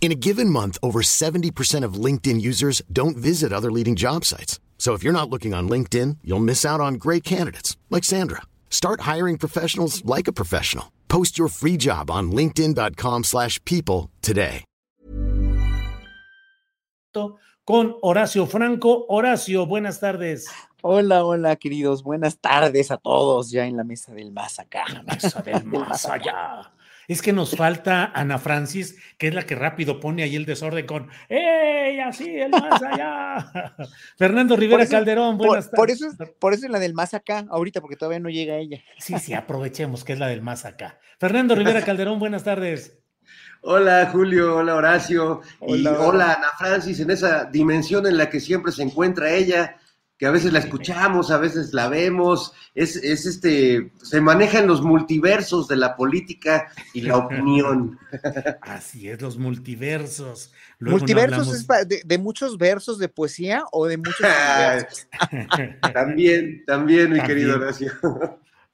In a given month, over 70% of LinkedIn users don't visit other leading job sites. So if you're not looking on LinkedIn, you'll miss out on great candidates like Sandra. Start hiring professionals like a professional. Post your free job on linkedin.com/people slash people today. Con Horacio Franco. Horacio, buenas tardes. Hola, hola, queridos. Buenas tardes a todos ya en la mesa del más acá. Mesa del más allá. Es que nos falta Ana Francis, que es la que rápido pone ahí el desorden con ¡Ey! Así, el más allá. Fernando Rivera eso- Calderón, Por, buenas por tardes. eso es, por eso es la del más acá, ahorita, porque todavía no llega ella. Sí, sí, aprovechemos que es la del más acá. Fernando Rivera Calderón, buenas tardes. Hola Julio, hola Horacio y Hola. hola Ana Francis en esa dimensión en la que siempre se encuentra ella, que a veces la escuchamos, a veces la vemos, es, es este, se maneja en los multiversos de la política y la opinión. Así es, los multiversos. Luego no ¿Multiversos hablamos- es de, de muchos versos de poesía o de muchos también, también, mi También. querido Horacio.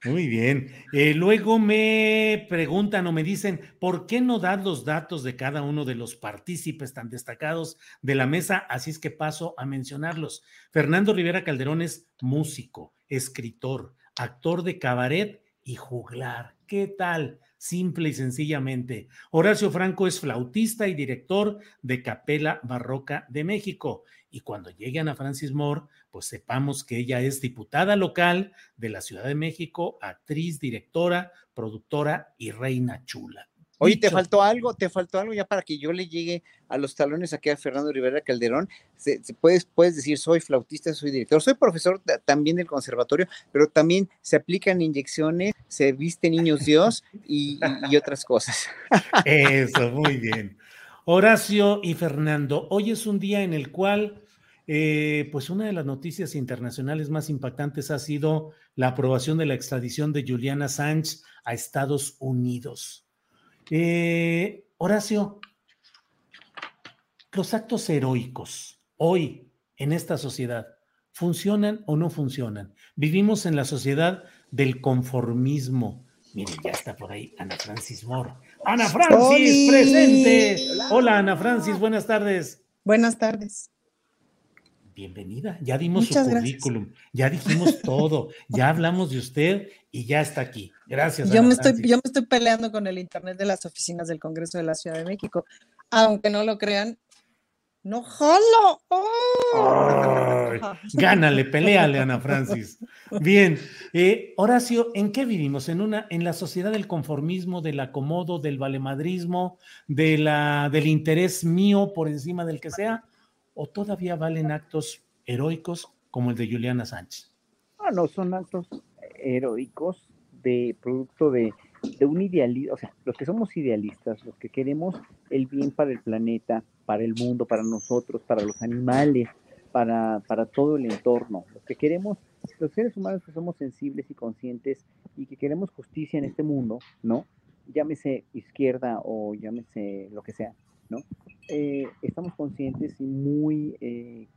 Muy bien. Eh, luego me preguntan o me dicen, ¿por qué no dar los datos de cada uno de los partícipes tan destacados de la mesa? Así es que paso a mencionarlos. Fernando Rivera Calderón es músico, escritor, actor de cabaret y juglar. ¿Qué tal? Simple y sencillamente. Horacio Franco es flautista y director de Capela Barroca de México. Y cuando llegue Ana Francis Moore, pues sepamos que ella es diputada local de la Ciudad de México, actriz, directora, productora y reina chula. Oye, ¿te faltó algo? ¿Te faltó algo ya para que yo le llegue a los talones aquí a Fernando Rivera Calderón? Se- se- puedes, puedes decir, soy flautista, soy director, soy profesor ta- también del conservatorio, pero también se aplican inyecciones, se viste niños Dios y, y- y otras cosas. Eso, muy bien. Horacio y Fernando, hoy es un día en el cual, eh, pues una de las noticias internacionales más impactantes ha sido la aprobación de la extradición de Juliana Sánchez a Estados Unidos. Eh, Horacio, los actos heroicos hoy en esta sociedad, ¿funcionan o no funcionan? Vivimos en la sociedad del conformismo. Miren, ya está por ahí Ana Francis Moore. Ana Francis, presente. Hola, Ana Francis, buenas tardes. Buenas tardes. Bienvenida. Ya dimos Muchas su gracias. currículum, ya dijimos todo, ya hablamos de usted y ya está aquí. Gracias. Yo Ana me, estoy, Francis. yo me estoy peleando con el Internet de las oficinas del Congreso de la Ciudad de México. Aunque no lo crean, no jalo. ¡Oh! Gánale, peleale, Ana Francis. Bien, eh, Horacio, ¿en qué vivimos? ¿En una, en la sociedad del conformismo, del acomodo, del valemadrismo, de la, del interés mío por encima del que sea? ¿O todavía valen actos heroicos como el de Juliana Sánchez? No, no, son actos heroicos de producto de, de un idealismo, o sea, los que somos idealistas, los que queremos el bien para el planeta, para el mundo, para nosotros, para los animales, para, para todo el entorno, los que queremos, los seres humanos que somos sensibles y conscientes y que queremos justicia en este mundo, ¿no? Llámese izquierda o llámese lo que sea, ¿no? Eh, estamos conscientes y muy, eh,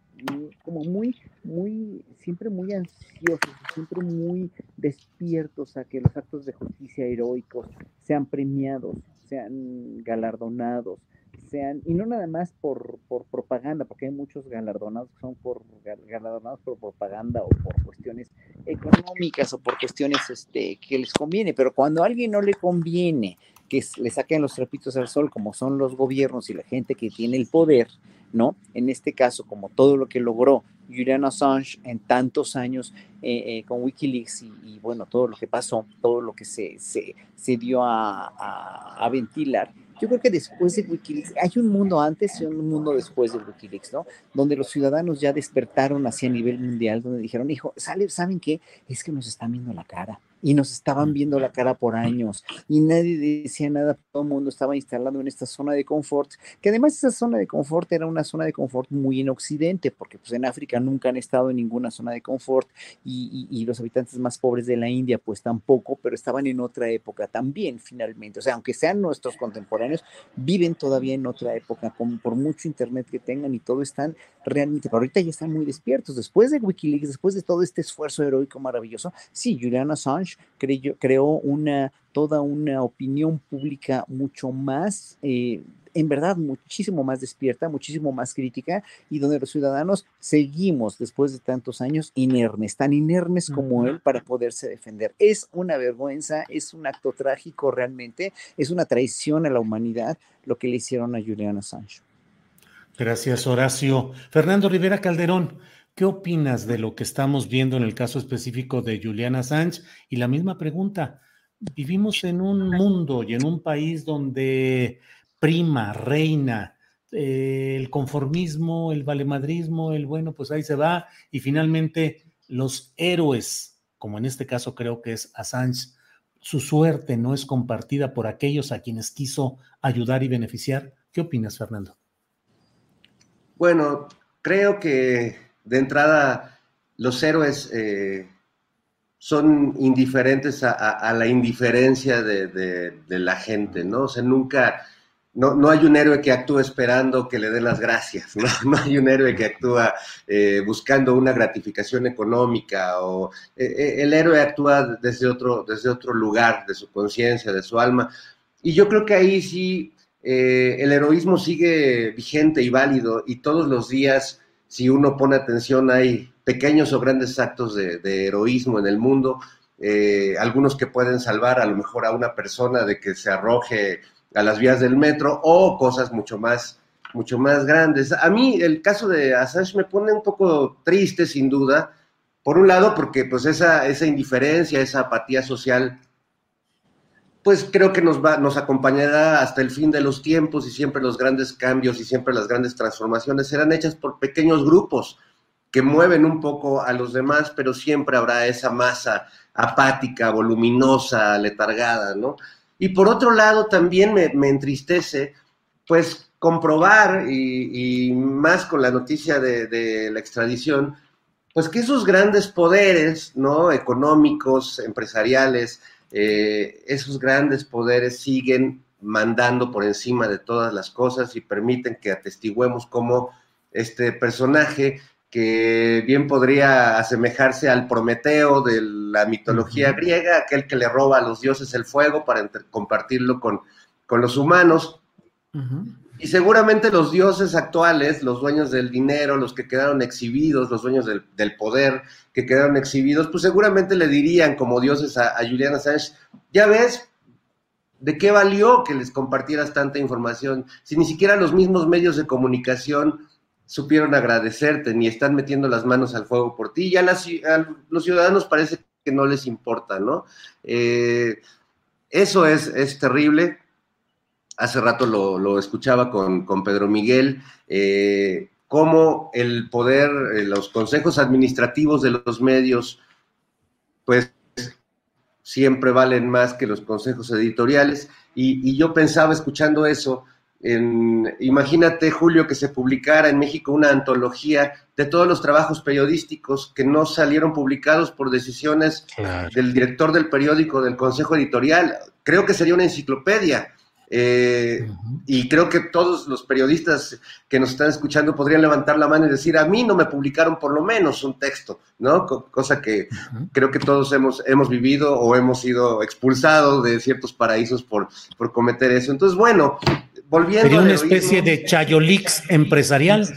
como muy, muy, siempre muy ansiosos, siempre muy despiertos a que los actos de justicia heroicos sean premiados, sean galardonados, sean, y no nada más por, por propaganda, porque hay muchos galardonados que son por gal- galardonados por propaganda o por cuestiones económicas o por cuestiones este, que les conviene, pero cuando a alguien no le conviene que le saquen los trapitos al sol, como son los gobiernos y la gente que tiene el poder, ¿no? En este caso, como todo lo que logró Julian Assange en tantos años eh, eh, con Wikileaks y, bueno, todo lo que pasó, todo lo que se, se, se dio a, a, a ventilar, yo creo que después de Wikileaks, hay un mundo antes y un mundo después de Wikileaks, ¿no? Donde los ciudadanos ya despertaron hacia nivel mundial, donde dijeron, hijo, ¿saben qué? Es que nos están viendo la cara y nos estaban viendo la cara por años y nadie decía nada, todo el mundo estaba instalado en esta zona de confort, que además esa zona de confort era una zona de confort muy en Occidente, porque pues en África nunca han estado en ninguna zona de confort y, y, y los habitantes más pobres de la India pues tampoco, pero estaban en otra época también finalmente, o sea, aunque sean nuestros contemporáneos, viven todavía en otra época, con, por mucho internet que tengan y todo están realmente, pero ahorita ya están muy despiertos, después de Wikileaks, después de todo este esfuerzo heroico maravilloso, sí, Julian Assange creó, creó una, toda una opinión pública mucho más, eh, en verdad, muchísimo más despierta, muchísimo más crítica, y donde los ciudadanos seguimos, después de tantos años, inermes, tan inermes como él para poderse defender. Es una vergüenza, es un acto trágico realmente, es una traición a la humanidad lo que le hicieron a Julian Assange. Gracias, Horacio. Fernando Rivera Calderón, ¿qué opinas de lo que estamos viendo en el caso específico de Julian Assange? Y la misma pregunta, vivimos en un mundo y en un país donde prima, reina, eh, el conformismo, el valemadrismo, el bueno, pues ahí se va, y finalmente los héroes, como en este caso creo que es Assange, su suerte no es compartida por aquellos a quienes quiso ayudar y beneficiar. ¿Qué opinas, Fernando? Bueno, creo que de entrada los héroes eh, son indiferentes a, la indiferencia de, la gente, ¿no? O sea, nunca, no, no, hay un héroe que actúe esperando que le den las gracias, ¿no? No hay un héroe que actúa eh, buscando una gratificación económica o eh, el héroe actúa desde otro, desde otro lugar, de su conciencia, de su alma. Y yo creo que ahí sí el heroísmo sigue vigente y válido y todos los días, si uno pone atención, hay pequeños o grandes actos de, heroísmo en el mundo, eh, algunos que pueden salvar a lo mejor a una persona de que se arroje a las vías del metro o cosas mucho más mucho más grandes. A mí el caso de Assange me pone un poco triste, sin duda, por un lado porque pues esa, esa indiferencia, esa apatía social pues creo que nos, va, nos acompañará hasta el fin de los tiempos y siempre los grandes cambios y siempre las grandes transformaciones serán hechas por pequeños grupos que mueven un poco a los demás, pero siempre habrá esa masa apática, voluminosa, letargada, ¿no? Y por otro lado, también me, me entristece, pues, comprobar, y, más con la noticia de la extradición, pues que esos grandes poderes, ¿no? Económicos, empresariales, eh, esos grandes poderes siguen mandando por encima de todas las cosas y permiten que atestiguemos cómo este personaje que bien podría asemejarse al Prometeo de la mitología griega, aquel que le roba a los dioses el fuego para compartirlo con, con los humanos. Uh -huh. Y seguramente los dioses actuales, los dueños del dinero, los que quedaron exhibidos, los dueños del, poder que quedaron exhibidos, pues seguramente le dirían como dioses a, a, Julian Assange, ya ves, ¿de qué valió que les compartieras tanta información? Si ni siquiera los mismos medios de comunicación supieron agradecerte, ni están metiendo las manos al fuego por ti, ya las, a los ciudadanos parece que no les importa, ¿no? Eh, eso es, es terrible hace rato lo, lo escuchaba con, con, Pedro Miguel, eh, cómo el poder, eh, los consejos administrativos de los medios, pues siempre valen más que los consejos editoriales. Y, y yo pensaba escuchando eso, en, imagínate, Julio, que se publicara en México una antología de todos los trabajos periodísticos que no salieron publicados por decisiones claro. del director del periódico, del consejo editorial. Creo que sería una enciclopedia eh, uh -huh. Y creo que todos los periodistas que nos están escuchando podrían levantar la mano y decir, a mí no me publicaron por lo menos un texto, ¿no? Cosa que uh -huh. creo que todos hemos, hemos vivido o hemos sido expulsados de ciertos paraísos por, por cometer eso. Entonces, bueno, volviendo Sería una especie de Chayolix empresarial.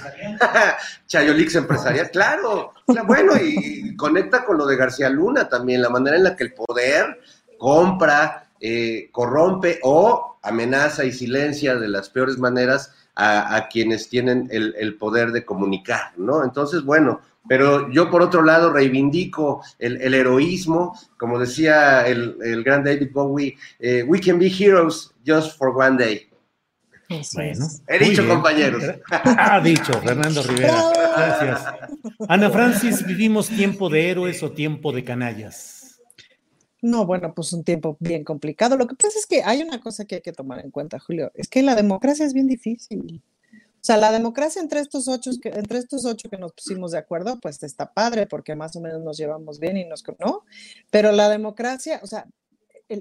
Chayolix empresarial, claro. Bueno, y conecta con lo de García Luna también, la manera en la que el poder compra, eh, corrompe o amenaza y silencia de las peores maneras a, quienes tienen el, poder de comunicar, ¿no? Entonces, bueno, pero yo por otro lado reivindico el, heroísmo, como decía el, gran David Bowie, eh, we can be heroes just for one day. Bueno, he dicho, compañeros. Ha dicho Fernando Rivera. Gracias. Ana Francis, ¿vivimos tiempo de héroes o tiempo de canallas? No, bueno, pues un tiempo bien complicado. Lo que pasa es que hay una cosa que hay que tomar en cuenta, Julio, es que la democracia es bien difícil. O sea, la democracia entre estos ocho que, entre estos ocho que nos pusimos de acuerdo, pues está padre porque más o menos nos llevamos bien y nos, ¿no? Pero la democracia, o sea,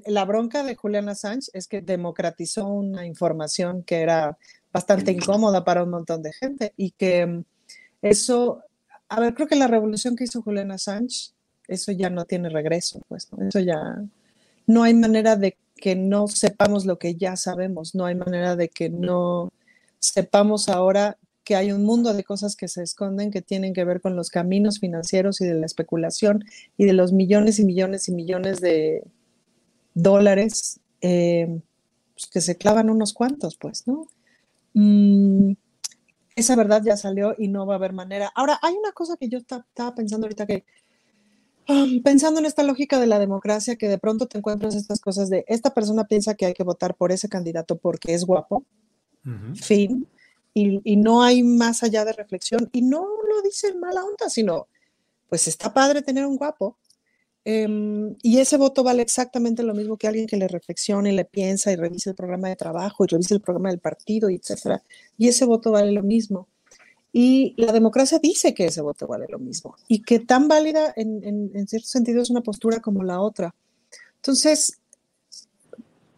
la bronca de Julian Assange es que democratizó una información que era bastante incómoda para un montón de gente y que mm, eso, a ver, creo que la revolución que hizo Julian Assange, eso ya no tiene regreso, pues, eso ya, no hay manera de que no sepamos lo que ya sabemos, no hay manera de que no sepamos ahora que hay un mundo de cosas que se esconden que tienen que ver con los caminos financieros y de la especulación y de los millones y millones y millones de dólares eh, pues, que se clavan unos cuantos, pues, ¿no? Mm, esa verdad ya salió y no va a haber manera. Ahora, hay una cosa que yo estaba pensando ahorita que, pensando en esta lógica de la democracia, que de pronto te encuentras estas cosas de, esta persona piensa que hay que votar por ese candidato porque es guapo, fin, y, y, no hay más allá de reflexión, y no lo dicen mala onda, sino, pues está padre tener un guapo, Em, y ese voto vale exactamente lo mismo que alguien que le reflexione, le piensa y revise el programa de trabajo y revise el programa del partido, etcétera. Y ese voto vale lo mismo. Y la democracia dice que ese voto vale lo mismo y que tan válida en, cierto sentido es una postura como la otra. Entonces,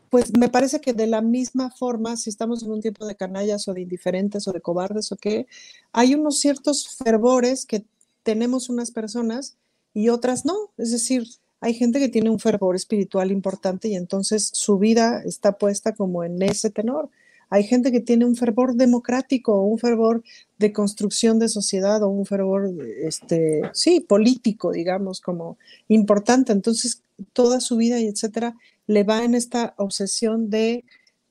pues me parece que de la misma forma, si estamos en un tiempo de canallas o de indiferentes o de cobardes o qué, hay unos ciertos fervores que tenemos unas personas y otras no. Es decir, hay gente que tiene un fervor espiritual importante y entonces su vida está puesta como en ese tenor. Hay gente que tiene un fervor democrático, un fervor de construcción de sociedad o un fervor, este, sí, político, digamos, como importante. Entonces, toda su vida y etcétera le va en esta obsesión de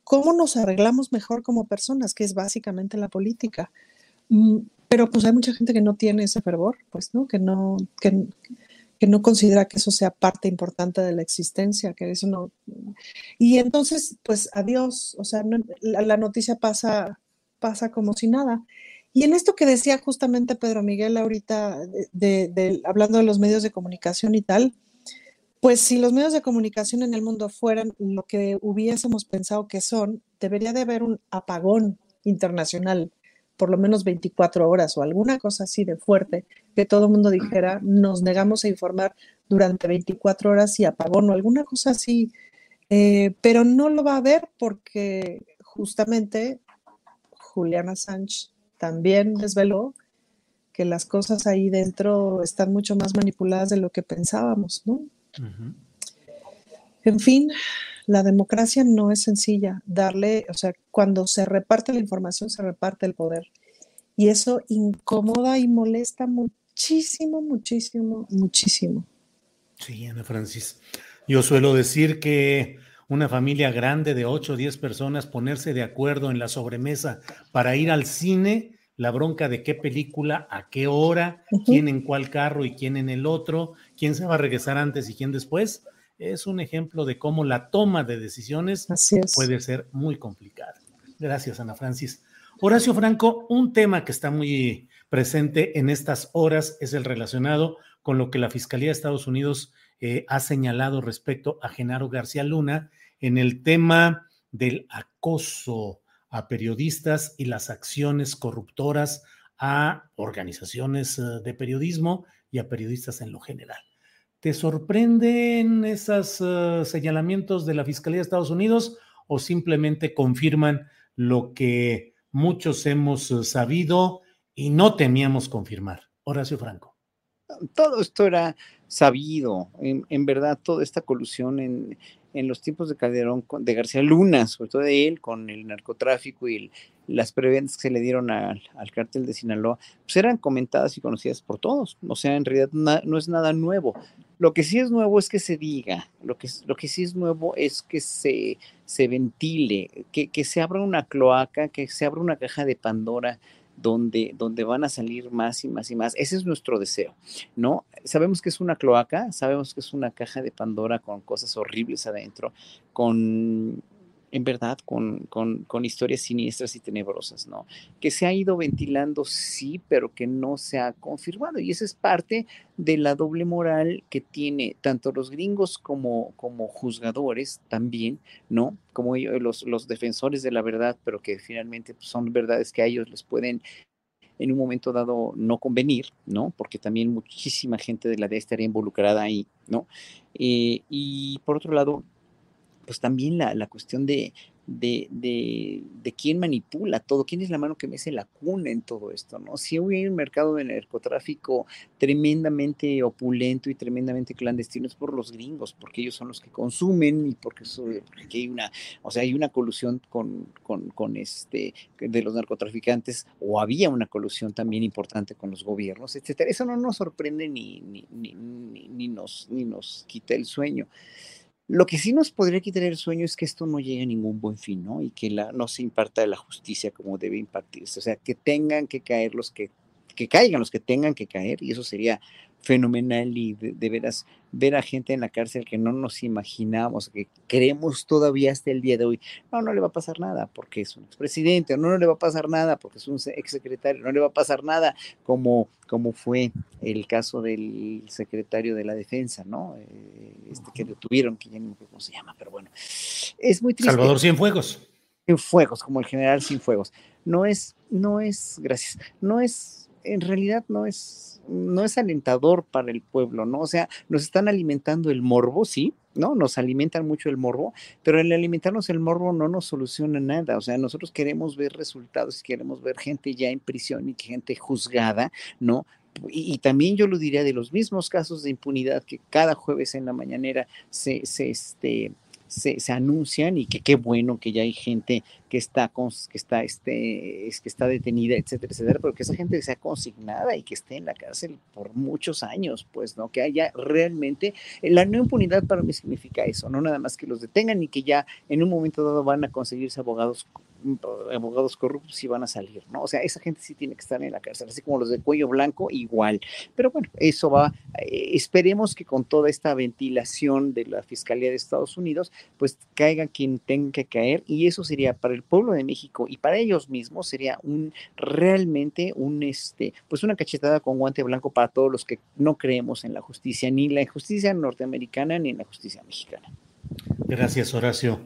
cómo nos arreglamos mejor como personas, que es básicamente la política. Mm, pero pues hay mucha gente que no tiene ese fervor, pues, ¿no? Que no, que, no considera que eso sea parte importante de la existencia, que eso no... Y entonces, pues, adiós, o sea, la, noticia pasa, pasa como si nada. Y en esto que decía justamente Pedro Miguel ahorita, de, hablando de los medios de comunicación y tal, pues si los medios de comunicación en el mundo fueran lo que hubiésemos pensado que son, debería de haber un apagón internacional por lo menos 24 horas o alguna cosa así de fuerte, que todo el mundo dijera, nos negamos a informar durante 24 horas y apagón o alguna cosa así, eh, pero no lo va a haber porque justamente Juliana Sánchez también desveló que las cosas ahí dentro están mucho más manipuladas de lo que pensábamos, ¿no? En fin, la democracia no es sencilla. Darle, o sea, cuando se reparte la información, se reparte el poder. Y eso incomoda y molesta muchísimo, muchísimo, muchísimo. Sí, Ana Francis. Yo suelo decir que una familia grande de 8 o 10 personas ponerse de acuerdo en la sobremesa para ir al cine, la bronca de qué película, a qué hora, quién en cuál carro y quién en el otro, quién se va a regresar antes y quién después, es un ejemplo de cómo la toma de decisiones puede ser muy complicada. Gracias, Ana Francis. Horacio Franco, un tema que está muy presente en estas horas es el relacionado con lo que la Fiscalía de Estados Unidos eh, ha señalado respecto a Genaro García Luna en el tema del acoso a periodistas y las acciones corruptoras a organizaciones eh, de periodismo y a periodistas en lo general. ¿Te sorprenden esos uh, señalamientos de la Fiscalía de Estados Unidos o simplemente confirman lo que muchos hemos uh, sabido y no temíamos confirmar? Horacio Franco. Todo esto era sabido, en, verdad, toda esta colusión en, en, los tiempos de Calderón, de García Luna, sobre todo de él, con el narcotráfico y las preventas que se le dieron al, cártel de Sinaloa, pues eran comentadas y conocidas por todos. O sea, en realidad no es nada nuevo Lo que sí es nuevo es que se diga, lo que, lo que sí es nuevo es que se, se ventile, que, que se abra una cloaca, que se abra una caja de Pandora donde, donde van a salir más y más y más. Ese es nuestro deseo, ¿no? Sabemos que es una cloaca, sabemos que es una caja de Pandora con cosas horribles adentro, con en verdad, con, con, historias siniestras y tenebrosas, ¿no? Que se ha ido ventilando, sí, pero que no se ha confirmado. Y esa es parte de la doble moral que tiene tanto los gringos como, como juzgadores también, ¿no? Como ellos, los, los defensores de la verdad, pero que finalmente pues, son verdades que a ellos les pueden en un momento dado no convenir, ¿no? Porque también muchísima gente de la DEA estaría involucrada ahí, ¿no? Eh, y por otro lado, pues también la, la cuestión de, de, de, quién manipula todo, quién es la mano que mece la cuna en todo esto, ¿no? Si hay un mercado de narcotráfico tremendamente opulento y tremendamente clandestino es por los gringos, porque ellos son los que consumen y porque, porque hay una, o sea, hay una colusión con, con, con, este, de los narcotraficantes, o había una colusión también importante con los gobiernos, etcétera. Eso no nos sorprende ni, ni, ni, ni nos, ni nos quita el sueño. Lo que sí nos podría quitar el sueño es que esto no llegue a ningún buen fin, ¿no? Y que la, no se imparta la justicia como debe impartirse. O sea, que tengan que caer los que, que caigan los que tengan que caer, y eso sería fenomenal y de, veras ver a gente en la cárcel que no nos imaginamos, que creemos todavía hasta el día de hoy, no, no le va a pasar nada porque es un expresidente, no, no le va a pasar nada porque es un exsecretario, no le va a pasar nada como, como fue el caso del secretario de la defensa, ¿no? Eh, este que detuvieron, que ya no sé cómo se llama, pero bueno, es muy triste. Salvador Cienfuegos. Cienfuegos, como el general Cienfuegos. No es, no es, gracias, no es, en realidad no es no es alentador para el pueblo, ¿no? O sea, nos están alimentando el morbo, sí, ¿no? Nos alimentan mucho el morbo, pero el alimentarnos el morbo no nos soluciona nada. O sea, nosotros queremos ver resultados, queremos ver gente ya en prisión y gente juzgada, ¿no? Y, también yo lo diría de los mismos casos de impunidad que cada jueves en la mañanera se, se, este, se, se, anuncian y que qué bueno que ya hay gente que está, que está, este, es, que está detenida, etcétera, etcétera, pero que esa gente sea consignada y que esté en la cárcel por muchos años, pues, ¿no? Que haya realmente, la no impunidad para mí significa eso, no nada más que los detengan y que ya en un momento dado van a conseguirse abogados abogados corruptos y van a salir, ¿no? O sea, esa gente sí tiene que estar en la cárcel, así como los de cuello blanco, igual. Pero bueno, eso va, eh, esperemos que con toda esta ventilación de la Fiscalía de Estados Unidos, pues caiga quien tenga que caer y eso sería para el pueblo de México y para ellos mismos sería un realmente un este, pues una cachetada con guante blanco para todos los que no creemos en la justicia, ni la justicia norteamericana ni en la justicia mexicana. Gracias, Horacio.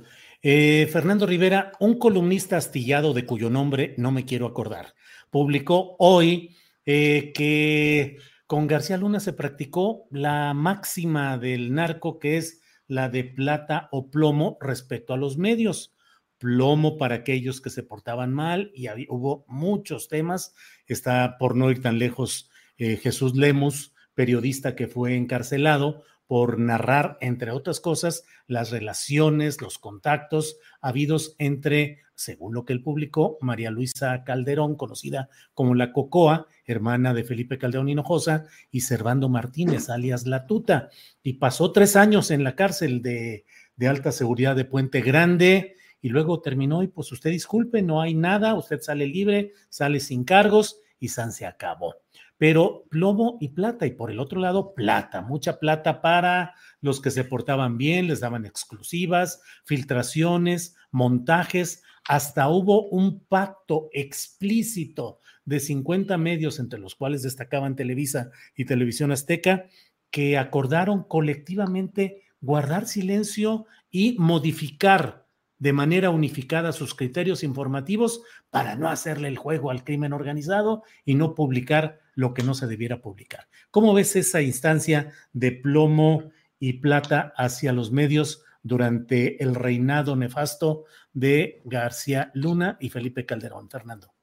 Eh, Fernando Rivera, un columnista astillado de cuyo nombre no me quiero acordar, publicó hoy eh, que con García Luna se practicó la máxima del narco, que es la de plata o plomo respecto a los medios. Plomo para aquellos que se portaban mal y hubo muchos temas. Está por no ir tan lejos eh, Jesús Lemus, periodista que fue encarcelado por narrar, entre otras cosas, las relaciones, los contactos habidos entre, según lo que él publicó, María Luisa Calderón, conocida como la Cocoa, hermana de Felipe Calderón Hinojosa, y Servando Martínez, alias La Tuta. Y pasó tres años en la cárcel de, de alta seguridad de Puente Grande y luego terminó y pues usted disculpe, no hay nada, usted sale libre, sale sin cargos y San se acabó pero plomo y plata, y por el otro lado, plata, mucha plata para los que se portaban bien, les daban exclusivas, filtraciones, montajes, hasta hubo un pacto explícito de 50 medios, entre los cuales destacaban Televisa y Televisión Azteca, que acordaron colectivamente guardar silencio y modificar de manera unificada sus criterios informativos para no hacerle el juego al crimen organizado y no publicar lo que no se debiera publicar. ¿Cómo ves esa instancia de plomo y plata hacia los medios durante el reinado nefasto de García Luna y Felipe Calderón, Fernando?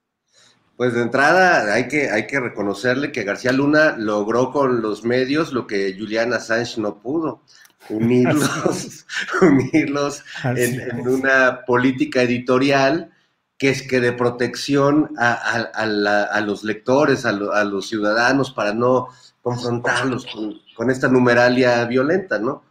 Pues de entrada hay que, hay que reconocerle que García Luna logró con los medios lo que Julian Assange no pudo unirlos, unirlos en, una política editorial que es que de protección a, los lectores, a, los ciudadanos, para no confrontarlos con, esta numeralia violenta, ¿no?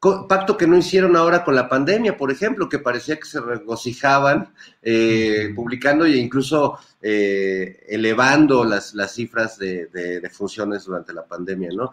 Pacto que no hicieron ahora con la pandemia, por ejemplo, que parecía que se regocijaban eh, publicando e incluso eh, elevando las, las cifras de, funciones durante la pandemia, ¿no?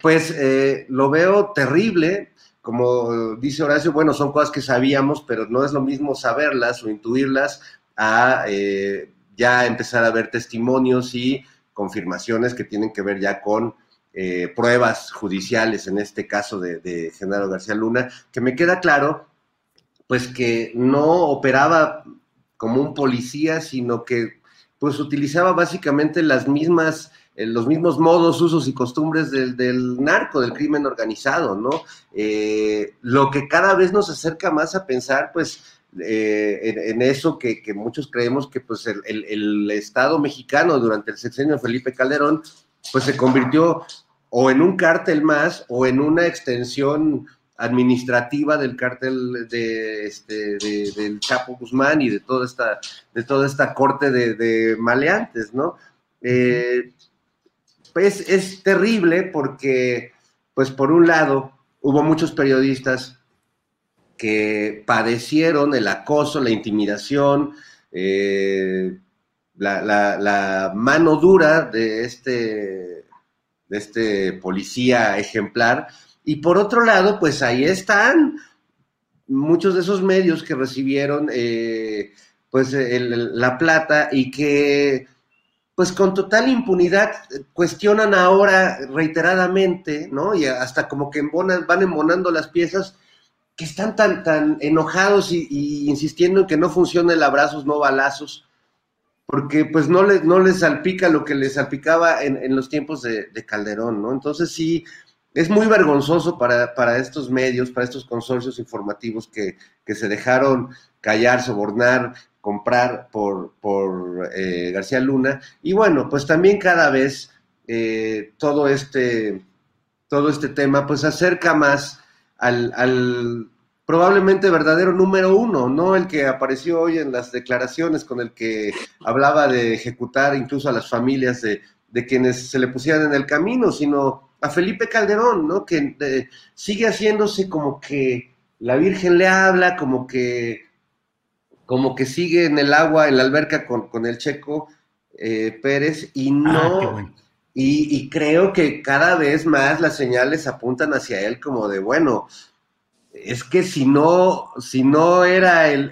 Pues eh, lo veo terrible, como dice Horacio, bueno, son cosas que sabíamos, pero no es lo mismo saberlas o intuirlas a eh, ya empezar a ver testimonios y confirmaciones que tienen que ver ya con eh, pruebas judiciales, en este caso de, de Genaro García Luna, que me queda claro, pues que no operaba como un policía, sino que pues utilizaba básicamente las mismas eh, los mismos modos, usos y costumbres del, narco, del crimen organizado, ¿no? lo que cada vez nos acerca más a pensar, pues, eh, en, eso que, muchos creemos que pues el, Estado mexicano durante el sexenio de Felipe Calderón pues se convirtió o en un cártel más o en una extensión administrativa del cártel de, este, del Chapo Guzmán y de toda esta, de toda esta corte de, maleantes, ¿no? Eh, es terrible porque, pues por un lado, hubo muchos periodistas que padecieron el acoso, la intimidación, eh, la, mano dura de este, de este policía ejemplar. Y por otro lado, pues ahí están muchos de esos medios que recibieron eh, pues la plata y que pues con total impunidad cuestionan ahora reiteradamente, ¿no? Y hasta como que van embonando las piezas que están tan, tan enojados y, insistiendo en que no funcione el abrazos, no balazos, porque pues no les, no les salpica lo que les salpicaba en, los tiempos de, Calderón, ¿no? Entonces sí, es muy vergonzoso para, estos medios, para estos consorcios informativos que, se dejaron callar, sobornar, comprar por, por eh, García Luna. Y bueno, pues también cada vez eh, todo, este, todo este tema pues acerca más al, probablemente verdadero número uno, no el que apareció hoy en las declaraciones con el que hablaba de ejecutar incluso a las familias de, quienes se le pusieran en el camino, sino a Felipe Calderón, ¿no? Que eh, sigue haciéndose como que la Virgen le habla, como que, como que sigue en el agua, en la alberca con, el checo eh, Pérez y no... Ah, y, creo que cada vez más las señales apuntan hacia él como de, bueno, es que si no, si no era el,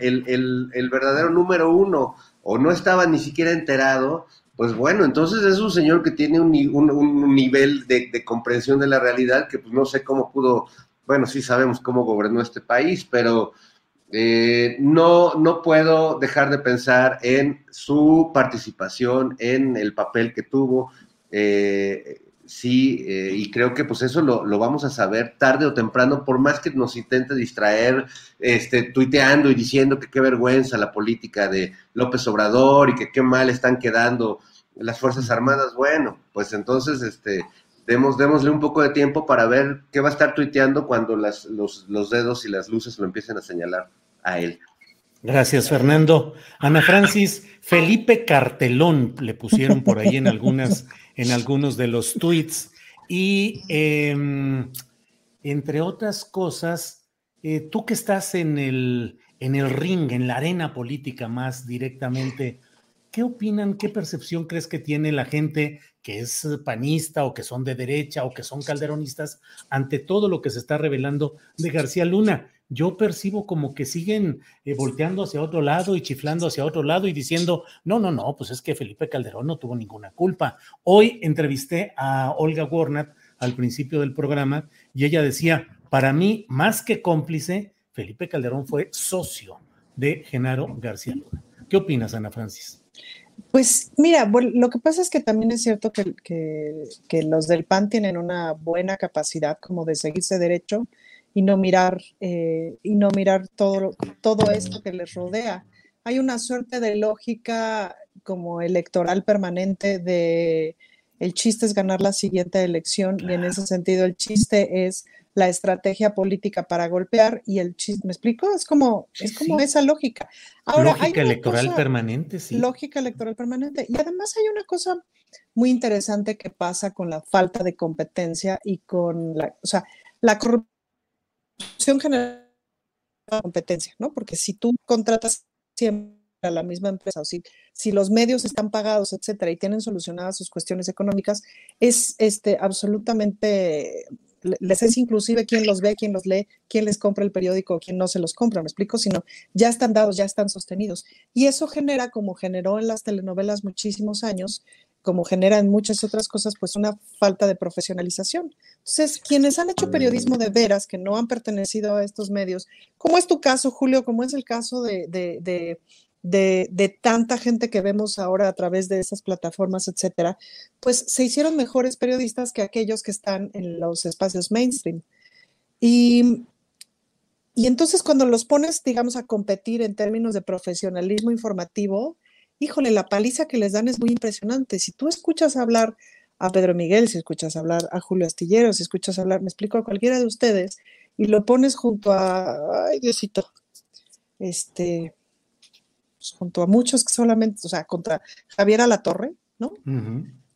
verdadero número uno o no estaba ni siquiera enterado, pues bueno, entonces es un señor que tiene un, nivel de, comprensión de la realidad que pues no sé cómo pudo, bueno, sí sabemos cómo gobernó este país, pero eh, no, no puedo dejar de pensar en su participación, en el papel que tuvo, eh, sí, eh, y creo que pues eso lo, vamos a saber tarde o temprano, por más que nos intente distraer, este, tuiteando y diciendo que qué vergüenza la política de López Obrador y que qué mal están quedando las Fuerzas Armadas, bueno, pues entonces, este, demos, démosle un poco de tiempo para ver qué va a estar tuiteando cuando las, los, los dedos y las luces lo empiecen a señalar a él. Gracias, Fernando. Ana Francis, Felipe Cartelón le pusieron por ahí en algunas, en algunos de los tweets. Y em, entre otras cosas, eh, tú que estás en el, en el ring, en la arena política más directamente, ¿qué opinan, qué percepción crees que tiene la gente que es panista o que son de derecha o que son calderonistas ante todo lo que se está revelando de García Luna? Yo percibo como que siguen eh, volteando hacia otro lado y chiflando hacia otro lado y diciendo, no, no, no, pues es que Felipe Calderón no tuvo ninguna culpa. Hoy entrevisté a Olga Warnat al principio del programa y ella decía, para mí, más que cómplice, Felipe Calderón fue socio de Genaro García Luna. ¿Qué opinas, Ana Francis? Pues mira, lo que pasa es que también es cierto que, que, los del PAN tienen una buena capacidad como de seguirse derecho y no mirar, eh, y no mirar todo, todo esto que les rodea. Hay una suerte de lógica como electoral permanente de el chiste es ganar la siguiente elección y en ese sentido el chiste es la estrategia política para golpear y el chiste, ¿me explico? Es como, es como esa lógica. lógica electoral permanente, sí. Lógica electoral permanente. Y además hay una cosa muy interesante que pasa con la falta de competencia y con la, o sea, la corrupción genera competencia, ¿no? Porque si tú contratas siempre a la misma empresa, o si, si los medios están pagados, etcétera, y tienen solucionadas sus cuestiones económicas, es este, absolutamente les es inclusive quién los ve, quién los lee, quién les compra el periódico, quién no se los compra, me explico, sino ya están dados, ya están sostenidos. Y eso genera, como generó en las telenovelas muchísimos años, como genera en muchas otras cosas, pues una falta de profesionalización. Entonces, quienes han hecho periodismo de veras, que no han pertenecido a estos medios, como es tu caso, Julio, como es el caso de, de, de, tanta gente que vemos ahora a través de esas plataformas, etcétera, pues se hicieron mejores periodistas que aquellos que están en los espacios mainstream. Y, y entonces cuando los pones, digamos, a competir en términos de profesionalismo informativo, híjole, la paliza que les dan es muy impresionante. Si tú escuchas hablar a Pedro Miguel, si escuchas hablar a Julio Astillero, si escuchas hablar, me explico, a cualquiera de ustedes, y lo pones junto a, ay Diosito, este, pues, junto a muchos que solamente, o sea, contra Javier Alatorre, ¿no?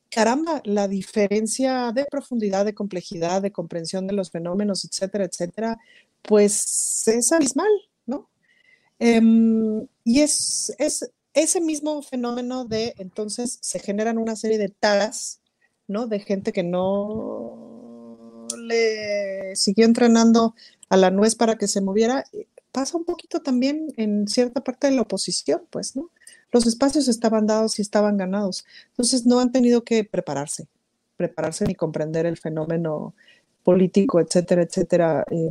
Caramba, la diferencia de profundidad, de complejidad, de comprensión de los fenómenos, etcétera, etcétera, pues es abismal, ¿no? Em, y es, es, ese mismo fenómeno de entonces se generan una serie de taras, ¿no? De gente que no le siguió entrenando a la nuez para que se moviera. Pasa un poquito también en cierta parte de la oposición, pues, ¿no? Los espacios estaban dados y estaban ganados. Entonces no han tenido que prepararse, prepararse ni comprender el fenómeno político, etcétera, etcétera, eh,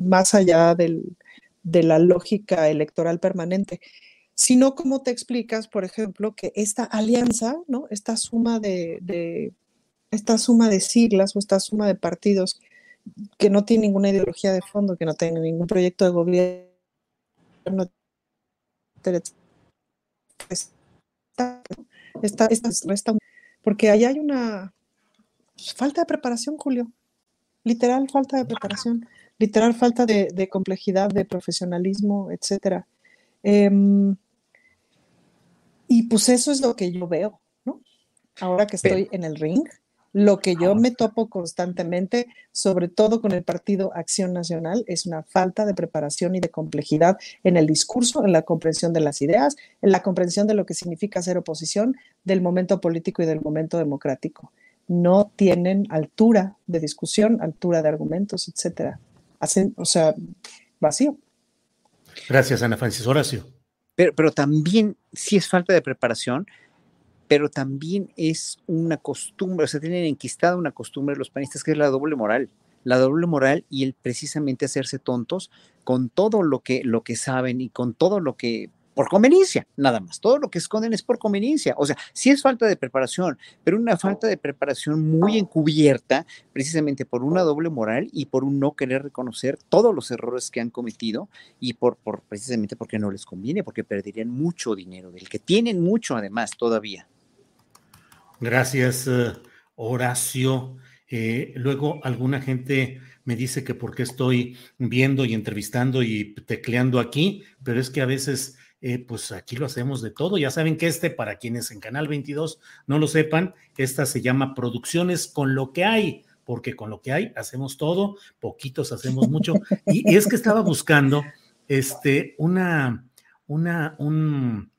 más allá del, de la lógica electoral permanente sino cómo te explicas, por ejemplo, que esta alianza, ¿no? Esta suma de, esta suma de siglas o esta suma de partidos que no tiene ninguna ideología de fondo, que no tiene ningún proyecto de gobierno, está, porque ahí hay una falta de preparación, Julio, literal falta de preparación, literal falta de, complejidad, de profesionalismo, etcétera. Em, y pues eso es lo que yo veo, ¿no? Ahora que estoy en el ring, lo que yo me topo constantemente, sobre todo con el partido Acción Nacional, es una falta de preparación y de complejidad en el discurso, en la comprensión de las ideas, en la comprensión de lo que significa ser oposición, del momento político y del momento democrático. No tienen altura de discusión, altura de argumentos, etcétera. Hacen, o sea, vacío. Gracias, Ana Francis Horacio. Pero, también sí es falta de preparación, pero también es una costumbre, o sea, tienen enquistada una costumbre los panistas que es la doble moral, la doble moral y el precisamente hacerse tontos con todo lo que, lo que saben y con todo lo que por conveniencia, nada más. Todo lo que esconden es por conveniencia. O sea, sí es falta de preparación, pero una falta de preparación muy encubierta, precisamente por una doble moral y por un no querer reconocer todos los errores que han cometido y por, por precisamente porque no les conviene, porque perderían mucho dinero, del que tienen mucho además todavía. Gracias, eh, Horacio. Eh, luego alguna gente me dice que porque estoy viendo y entrevistando y tecleando aquí, pero es que a veces eh, pues aquí lo hacemos de todo. Ya saben que este, para quienes en Canal 22 no lo sepan, esta se llama Producciones con lo que hay, porque con lo que hay hacemos todo, poquitos hacemos mucho. Y, es que estaba buscando este, una, una, un,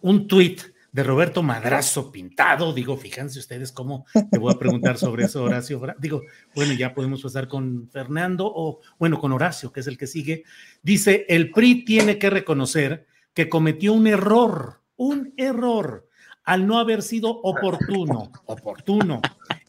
un tuit de Roberto Madrazo pintado. Digo, fíjense ustedes cómo te voy a preguntar sobre eso, Horacio. Digo, bueno, ya podemos pasar con Fernando o, bueno, con Horacio, que es el que sigue. Dice, el PRI tiene que reconocer que cometió un error, un error, al no haber sido oportuno, oportuno,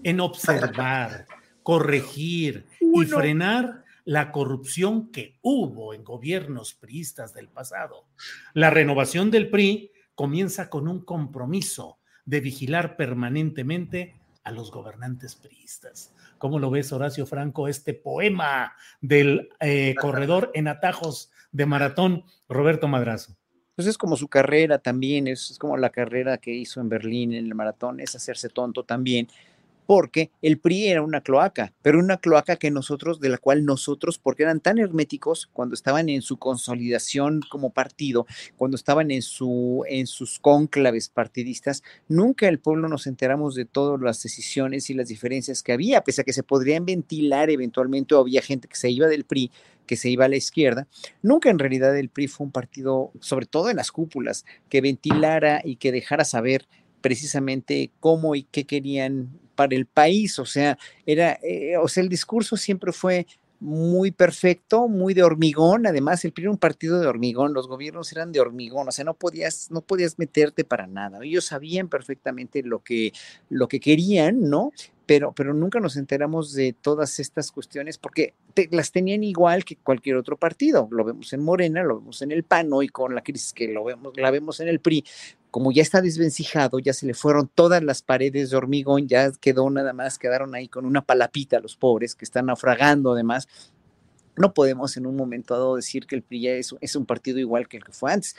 en observar, corregir y frenar la corrupción que hubo en gobiernos priistas del pasado. La renovación del PRI comienza con un compromiso de vigilar permanentemente a los gobernantes priistas. ¿Cómo lo ves, Horacio Franco, este poema del eh, corredor en atajos de maratón, Roberto Madrazo? Pues es como su carrera también, es, como la carrera que hizo en Berlín en el maratón, es hacerse tonto también porque el PRI era una cloaca, pero una cloaca que nosotros, de la cual nosotros, porque eran tan herméticos cuando estaban en su consolidación como partido, cuando estaban en, su, en sus cónclaves partidistas, nunca el pueblo nos enteramos de todas las decisiones y las diferencias que había, pese a que se podrían ventilar eventualmente o había gente que se iba del PRI, que se iba a la izquierda. Nunca en realidad el PRI fue un partido, sobre todo en las cúpulas, que ventilara y que dejara saber precisamente cómo y qué querían para el país, o sea, era, eh, o sea, el discurso siempre fue muy perfecto, muy de hormigón, además el PRI era un partido de hormigón, los gobiernos eran de hormigón, o sea, no podías, no podías meterte para nada, ellos sabían perfectamente lo que, lo que querían, ¿no? Pero, pero nunca nos enteramos de todas estas cuestiones porque las tenían igual que cualquier otro partido. Lo vemos en Morena, lo vemos en el PAN hoy con la crisis que lo vemos, la vemos en el PRI, como ya está desvencijado, ya se le fueron todas las paredes de hormigón, ya quedó nada más, quedaron ahí con una palapita los pobres que están naufragando además. No podemos en un momento dado decir que el PRI es, es un partido igual que el que fue antes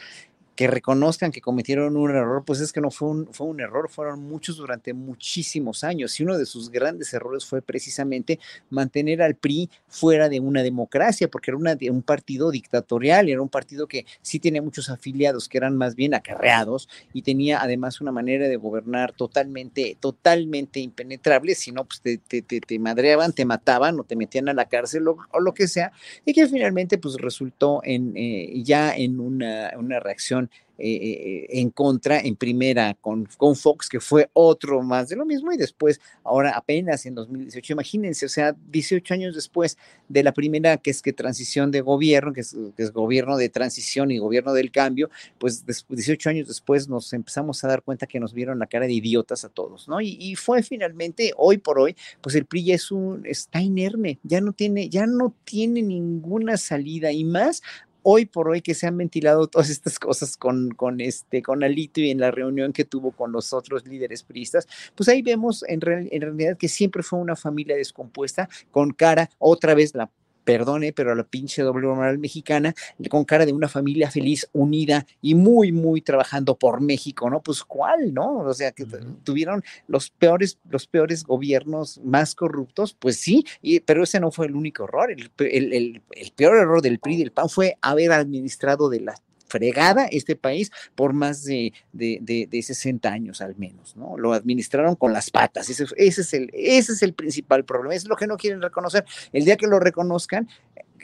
que reconozcan que cometieron un error, pues es que no fue un, fue un error, fueron muchos durante muchísimos años y uno de sus grandes errores fue precisamente mantener al PRI fuera de una democracia, porque era una, un partido dictatorial, era un partido que sí tenía muchos afiliados que eran más bien acarreados y tenía además una manera de gobernar totalmente, totalmente impenetrable, si no, pues te, te, te, madreaban, te mataban o te metían a la cárcel o, lo que sea, y que finalmente pues resultó en eh, ya en una, una reacción eh, eh, en contra en primera con, con Fox, que fue otro más de lo mismo, y después, ahora apenas en 2018, imagínense, o sea, 18 años después de la primera, que es que transición de gobierno, que es, gobierno de transición y gobierno del cambio, pues 18 años después nos empezamos a dar cuenta que nos vieron la cara de idiotas a todos, ¿no? Y, y fue finalmente, hoy por hoy, pues el PRI ya es un, está inerme, ya no tiene, ya no tiene ninguna salida y más hoy por hoy que se han ventilado todas estas cosas con, con, este, con Alito y en la reunión que tuvo con los otros líderes priistas, pues ahí vemos en, en realidad que siempre fue una familia descompuesta, con cara, otra vez la perdone, pero a la pinche doble moral mexicana, con cara de una familia feliz, unida y muy, muy trabajando por México, ¿no? Pues cuál, ¿no? O sea, que tuvieron los peores, los peores gobiernos más corruptos, pues sí, y, pero ese no fue el único error. El, el, el, peor error del PRI y del PAN fue haber administrado de la fregada este país por más de, de, de, de, 60 años al menos, ¿no? Lo administraron con las patas, ese, ese, es el, ese es el principal problema, es lo que no quieren reconocer. El día que lo reconozcan,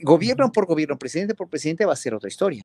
gobierno por gobierno, presidente por presidente, va a ser otra historia.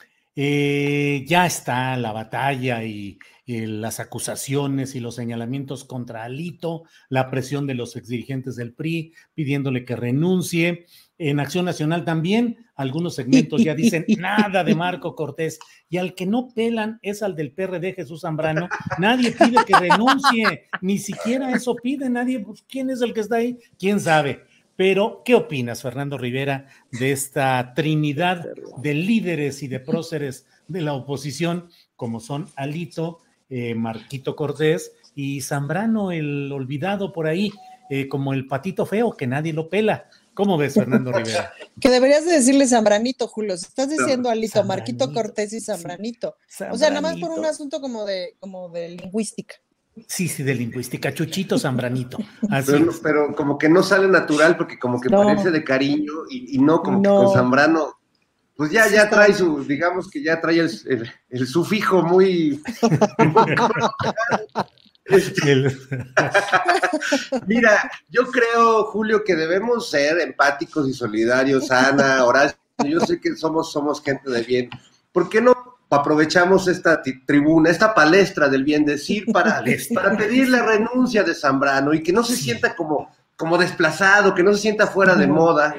Eh, ya está la batalla y, las acusaciones y los señalamientos contra Alito, la presión de los exdirigentes del PRI pidiéndole que renuncie. En Acción Nacional también algunos segmentos ya dicen nada de Marco Cortés y al que no pelan es al del PRD Jesús Zambrano. Nadie pide que renuncie, ni siquiera eso pide nadie. Pues, ¿Quién es el que está ahí? ¿Quién sabe? Pero, ¿qué opinas, Fernando Rivera, de esta trinidad de líderes y de próceres de la oposición, como son Alito, eh, Marquito Cortés y Zambrano, el olvidado por ahí, eh, como el patito feo, que nadie lo pela? ¿Cómo ves, Fernando Rivera? Que deberías de decirle Zambranito, Julio. Estás diciendo Alito, Marquito Cortés y Zambranito. O sea, nada más por un asunto como de, como de lingüística. Sí, sí, de lingüística, Chuchito Zambranito. pero, como que no sale natural porque como que parece de cariño y, no como que con Zambrano, pues ya, ya trae su, digamos que ya trae el, sufijo muy... Mira, yo creo, Julio, que debemos ser empáticos y solidarios, Ana, Horacio. Yo sé que somos, somos gente de bien. ¿Por qué no aprovechamos esta tribuna, esta palestra del bien decir para, para pedir la renuncia de Zambrano y que no se sienta como, como desplazado, que no se sienta fuera de moda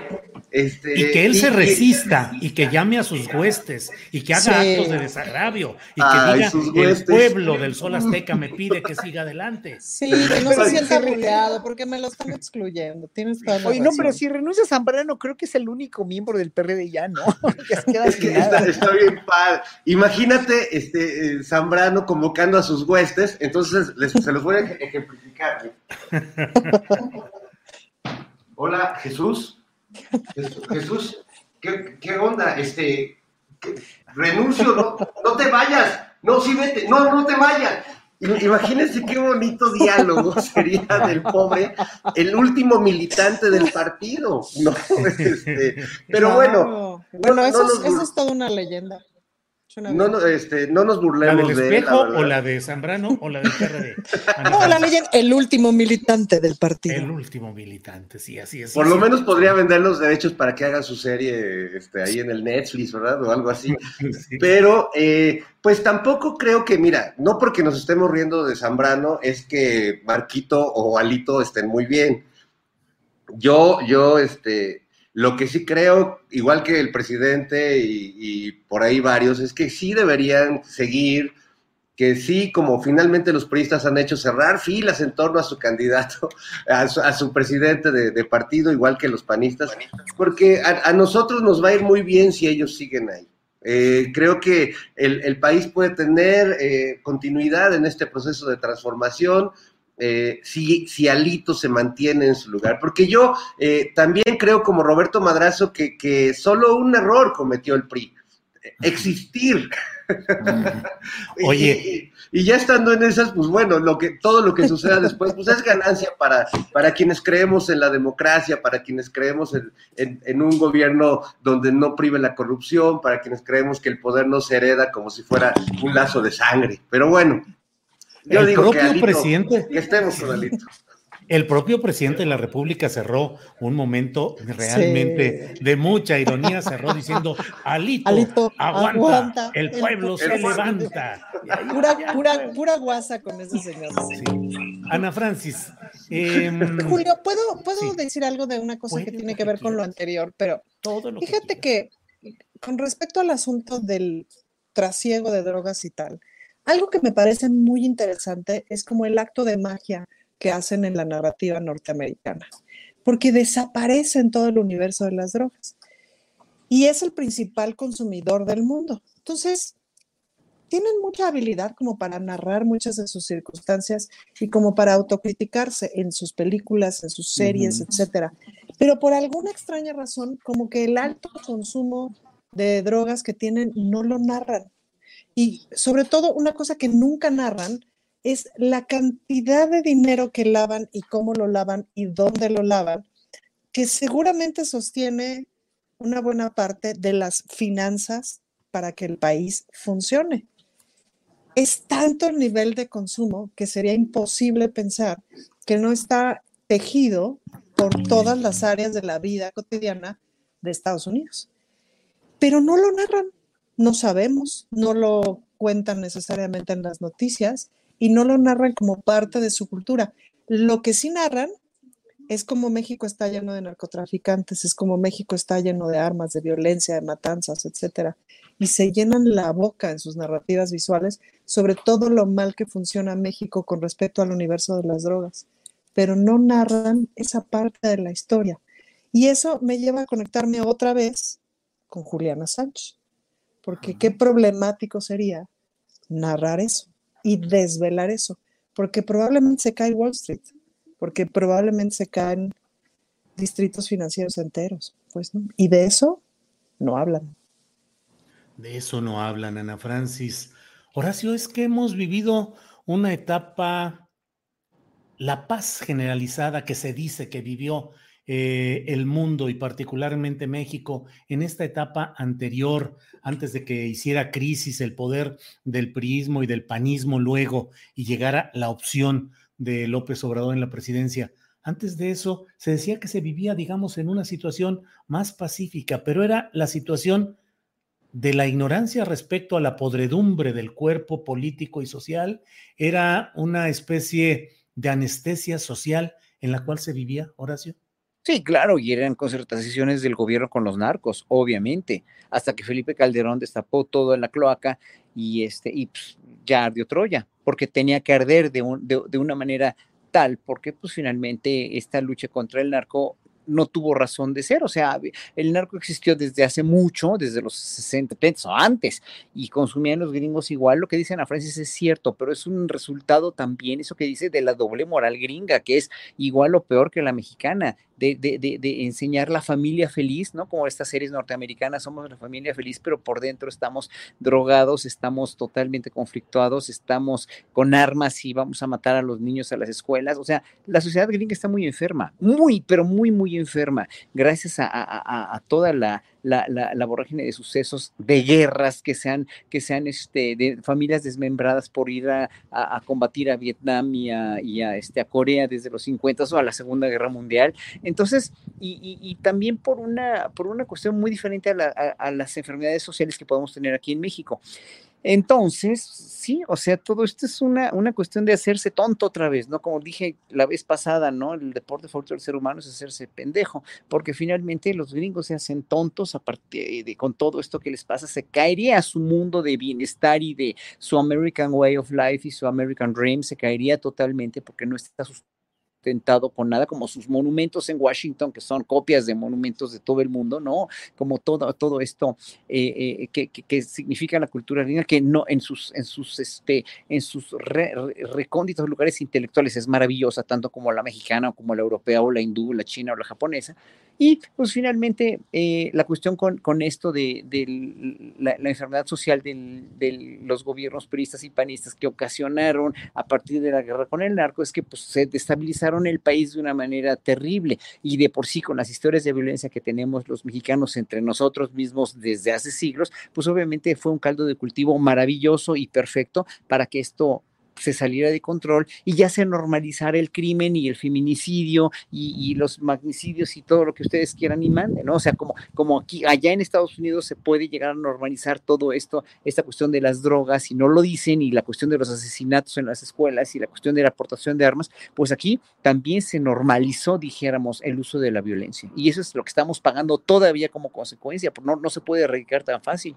este, y que él se resista y que llame a sus huestes y que haga actos de desagravio y que diga el pueblo del sol azteca me pide que siga adelante. Sí, que no se sienta rodeado porque me lo están excluyendo. Tienes Oye, no, pero si renuncia a Zambrano, creo que es el único miembro del PRD ya, ¿no? es que está, está, bien padre. Imagínate este, eh, Zambrano convocando a sus huestes, entonces les, se los voy a ejemplificar. Hola, Jesús. Jesús, ¿qué, onda? Este, renuncio, no, te vayas, no, sí vete, no, no te vayas. Imagínense qué bonito diálogo sería del pobre, el último militante del partido. No, este, pero bueno. Bueno, eso, eso es toda una leyenda. No, no, este, no nos burlemos ¿La del espejo o la de Zambrano o la del PRD? no, la leyenda, el último militante del partido. El último militante, sí, así es. Por lo menos podría vender los derechos para que haga su serie este, ahí en el Netflix, ¿verdad? O algo así. Pero, eh, pues tampoco creo que, mira, no porque nos estemos riendo de Zambrano es que Marquito o Alito estén muy bien. Yo, yo, este, lo que sí creo, igual que el presidente y, por ahí varios, es que sí deberían seguir, que sí, como finalmente los periodistas han hecho, cerrar filas en torno a su candidato, a su, presidente de, partido, igual que los panistas, porque a, nosotros nos va a ir muy bien si ellos siguen ahí. Eh, creo que el, país puede tener eh, continuidad en este proceso de transformación, eh, si, si, Alito se mantiene en su lugar. Porque yo eh, también creo, como Roberto Madrazo, que, que, solo un error cometió el PRI, existir. Oye. y, ya estando en esas, pues bueno, lo que, todo lo que suceda después, pues es ganancia para, para quienes creemos en la democracia, para quienes creemos en, en un gobierno donde no prive la corrupción, para quienes creemos que el poder no se hereda como si fuera un lazo de sangre. Pero bueno, el propio presidente, estemos con Alito. El propio presidente de la República cerró un momento realmente de mucha ironía, cerró diciendo, Alito, aguanta, el pueblo se levanta. Pura, guasa con ese señor. Ana Francis. Em, Julio, ¿puedo, puedo decir algo de una cosa que tiene que ver con lo anterior? Pero fíjate que con respecto al asunto del trasiego de drogas y tal, algo que me parece muy interesante es como el acto de magia que hacen en la narrativa norteamericana, porque desaparece en todo el universo de las drogas y es el principal consumidor del mundo. Entonces, tienen mucha habilidad como para narrar muchas de sus circunstancias y como para autocriticarse en sus películas, en sus series, etcétera. Pero por alguna extraña razón, como que el alto consumo de drogas que tienen no lo narran. Y sobre todo, una cosa que nunca narran es la cantidad de dinero que lavan y cómo lo lavan y dónde lo lavan, que seguramente sostiene una buena parte de las finanzas para que el país funcione. Es tanto el nivel de consumo que sería imposible pensar que no está tejido por todas las áreas de la vida cotidiana de Estados Unidos. Pero no lo narran no sabemos, no lo cuentan necesariamente en las noticias y no lo narran como parte de su cultura. Lo que sí narran es como México está lleno de narcotraficantes, es como México está lleno de armas, de violencia, de matanzas, etcétera. Y se llenan la boca en sus narrativas visuales sobre todo lo mal que funciona México con respecto al universo de las drogas, pero no narran esa parte de la historia. Y eso me lleva a conectarme otra vez con Juliana Sánchez porque qué problemático sería narrar eso y desvelar eso, porque probablemente se cae Wall Street, porque probablemente se caen distritos financieros enteros, pues, ¿no? Y de eso no hablan. De eso no hablan, Ana Francis. Horacio, es que hemos vivido una etapa, la paz generalizada que se dice que vivió eh, el mundo y particularmente México en esta etapa anterior, antes de que hiciera crisis el poder del priismo y del panismo luego y llegara la opción de López Obrador en la presidencia? Antes de eso se decía que se vivía, digamos, en una situación más pacífica, pero era la situación de la ignorancia respecto a la podredumbre del cuerpo político y social, era una especie de anestesia social en la cual se vivía, Horacio. Sí, claro, y eran concertaciones del gobierno con los narcos, obviamente, hasta que Felipe Calderón destapó todo en la cloaca y, este, y pues, ya ardió Troya, porque tenía que arder de, de una manera tal, porque pues finalmente esta lucha contra el narco no tuvo razón de ser. O sea, el narco existió desde hace mucho, desde los 60, o antes, y consumían los gringos igual. Lo que dicen a Francis es cierto, pero es un resultado también, eso que dice, de la doble moral gringa, que es igual o peor que la mexicana de, enseñar la familia feliz, ¿no? Como estas series norteamericanas, somos la familia feliz, pero por dentro estamos drogados, estamos totalmente conflictuados, estamos con armas y vamos a matar a los niños a las escuelas. O sea, la sociedad gringa está muy enferma, muy, pero muy, muy enferma, gracias a toda la la, la, vorágine de sucesos, de guerras que sean, que sean este, de familias desmembradas por ir a, combatir a Vietnam y a, este, a Corea desde los 50 o a la Segunda Guerra Mundial. Entonces, y, también por una, por una cuestión muy diferente a las enfermedades sociales que podemos tener aquí en México. Entonces, sí, o sea, todo esto es una, una cuestión de hacerse tonto otra vez, ¿no? Como dije la vez pasada, ¿no? El deporte favorito del ser humano es hacerse pendejo, porque finalmente los gringos se hacen tontos a partir de con todo esto que les pasa, se caería su mundo de bienestar y de su American Way of Life y su American Dream, se caería totalmente porque no está tentado con nada, como sus monumentos en Washington, que son copias de monumentos de todo el mundo, ¿no? Como todo, todo esto eh, eh, que, significa la cultura gringa, que no en sus, en sus, este, en sus recónditos lugares intelectuales es maravillosa, tanto como la mexicana, como la europea, o la hindú, la china o la japonesa, y pues finalmente eh, la cuestión con, con esto de, la, enfermedad social de los gobiernos peristas y panistas que ocasionaron a partir de la guerra con el narco es que pues, se destabilizaron el país de una manera terrible. Y de por sí con las historias de violencia que tenemos los mexicanos entre nosotros mismos desde hace siglos, pues obviamente fue un caldo de cultivo maravilloso y perfecto para que esto se saliera de control y ya se normalizara el crimen y el feminicidio y, los magnicidios y todo lo que ustedes quieran y manden, ¿no? O sea, como, como aquí, allá en Estados Unidos se puede llegar a normalizar todo esto, esta cuestión de las drogas y no lo dicen y la cuestión de los asesinatos en las escuelas y la cuestión de la aportación de armas, pues aquí también se normalizó, dijéramos, el uso de la violencia. Y eso es lo que estamos pagando todavía como consecuencia, no, no se puede erradicar tan fácil.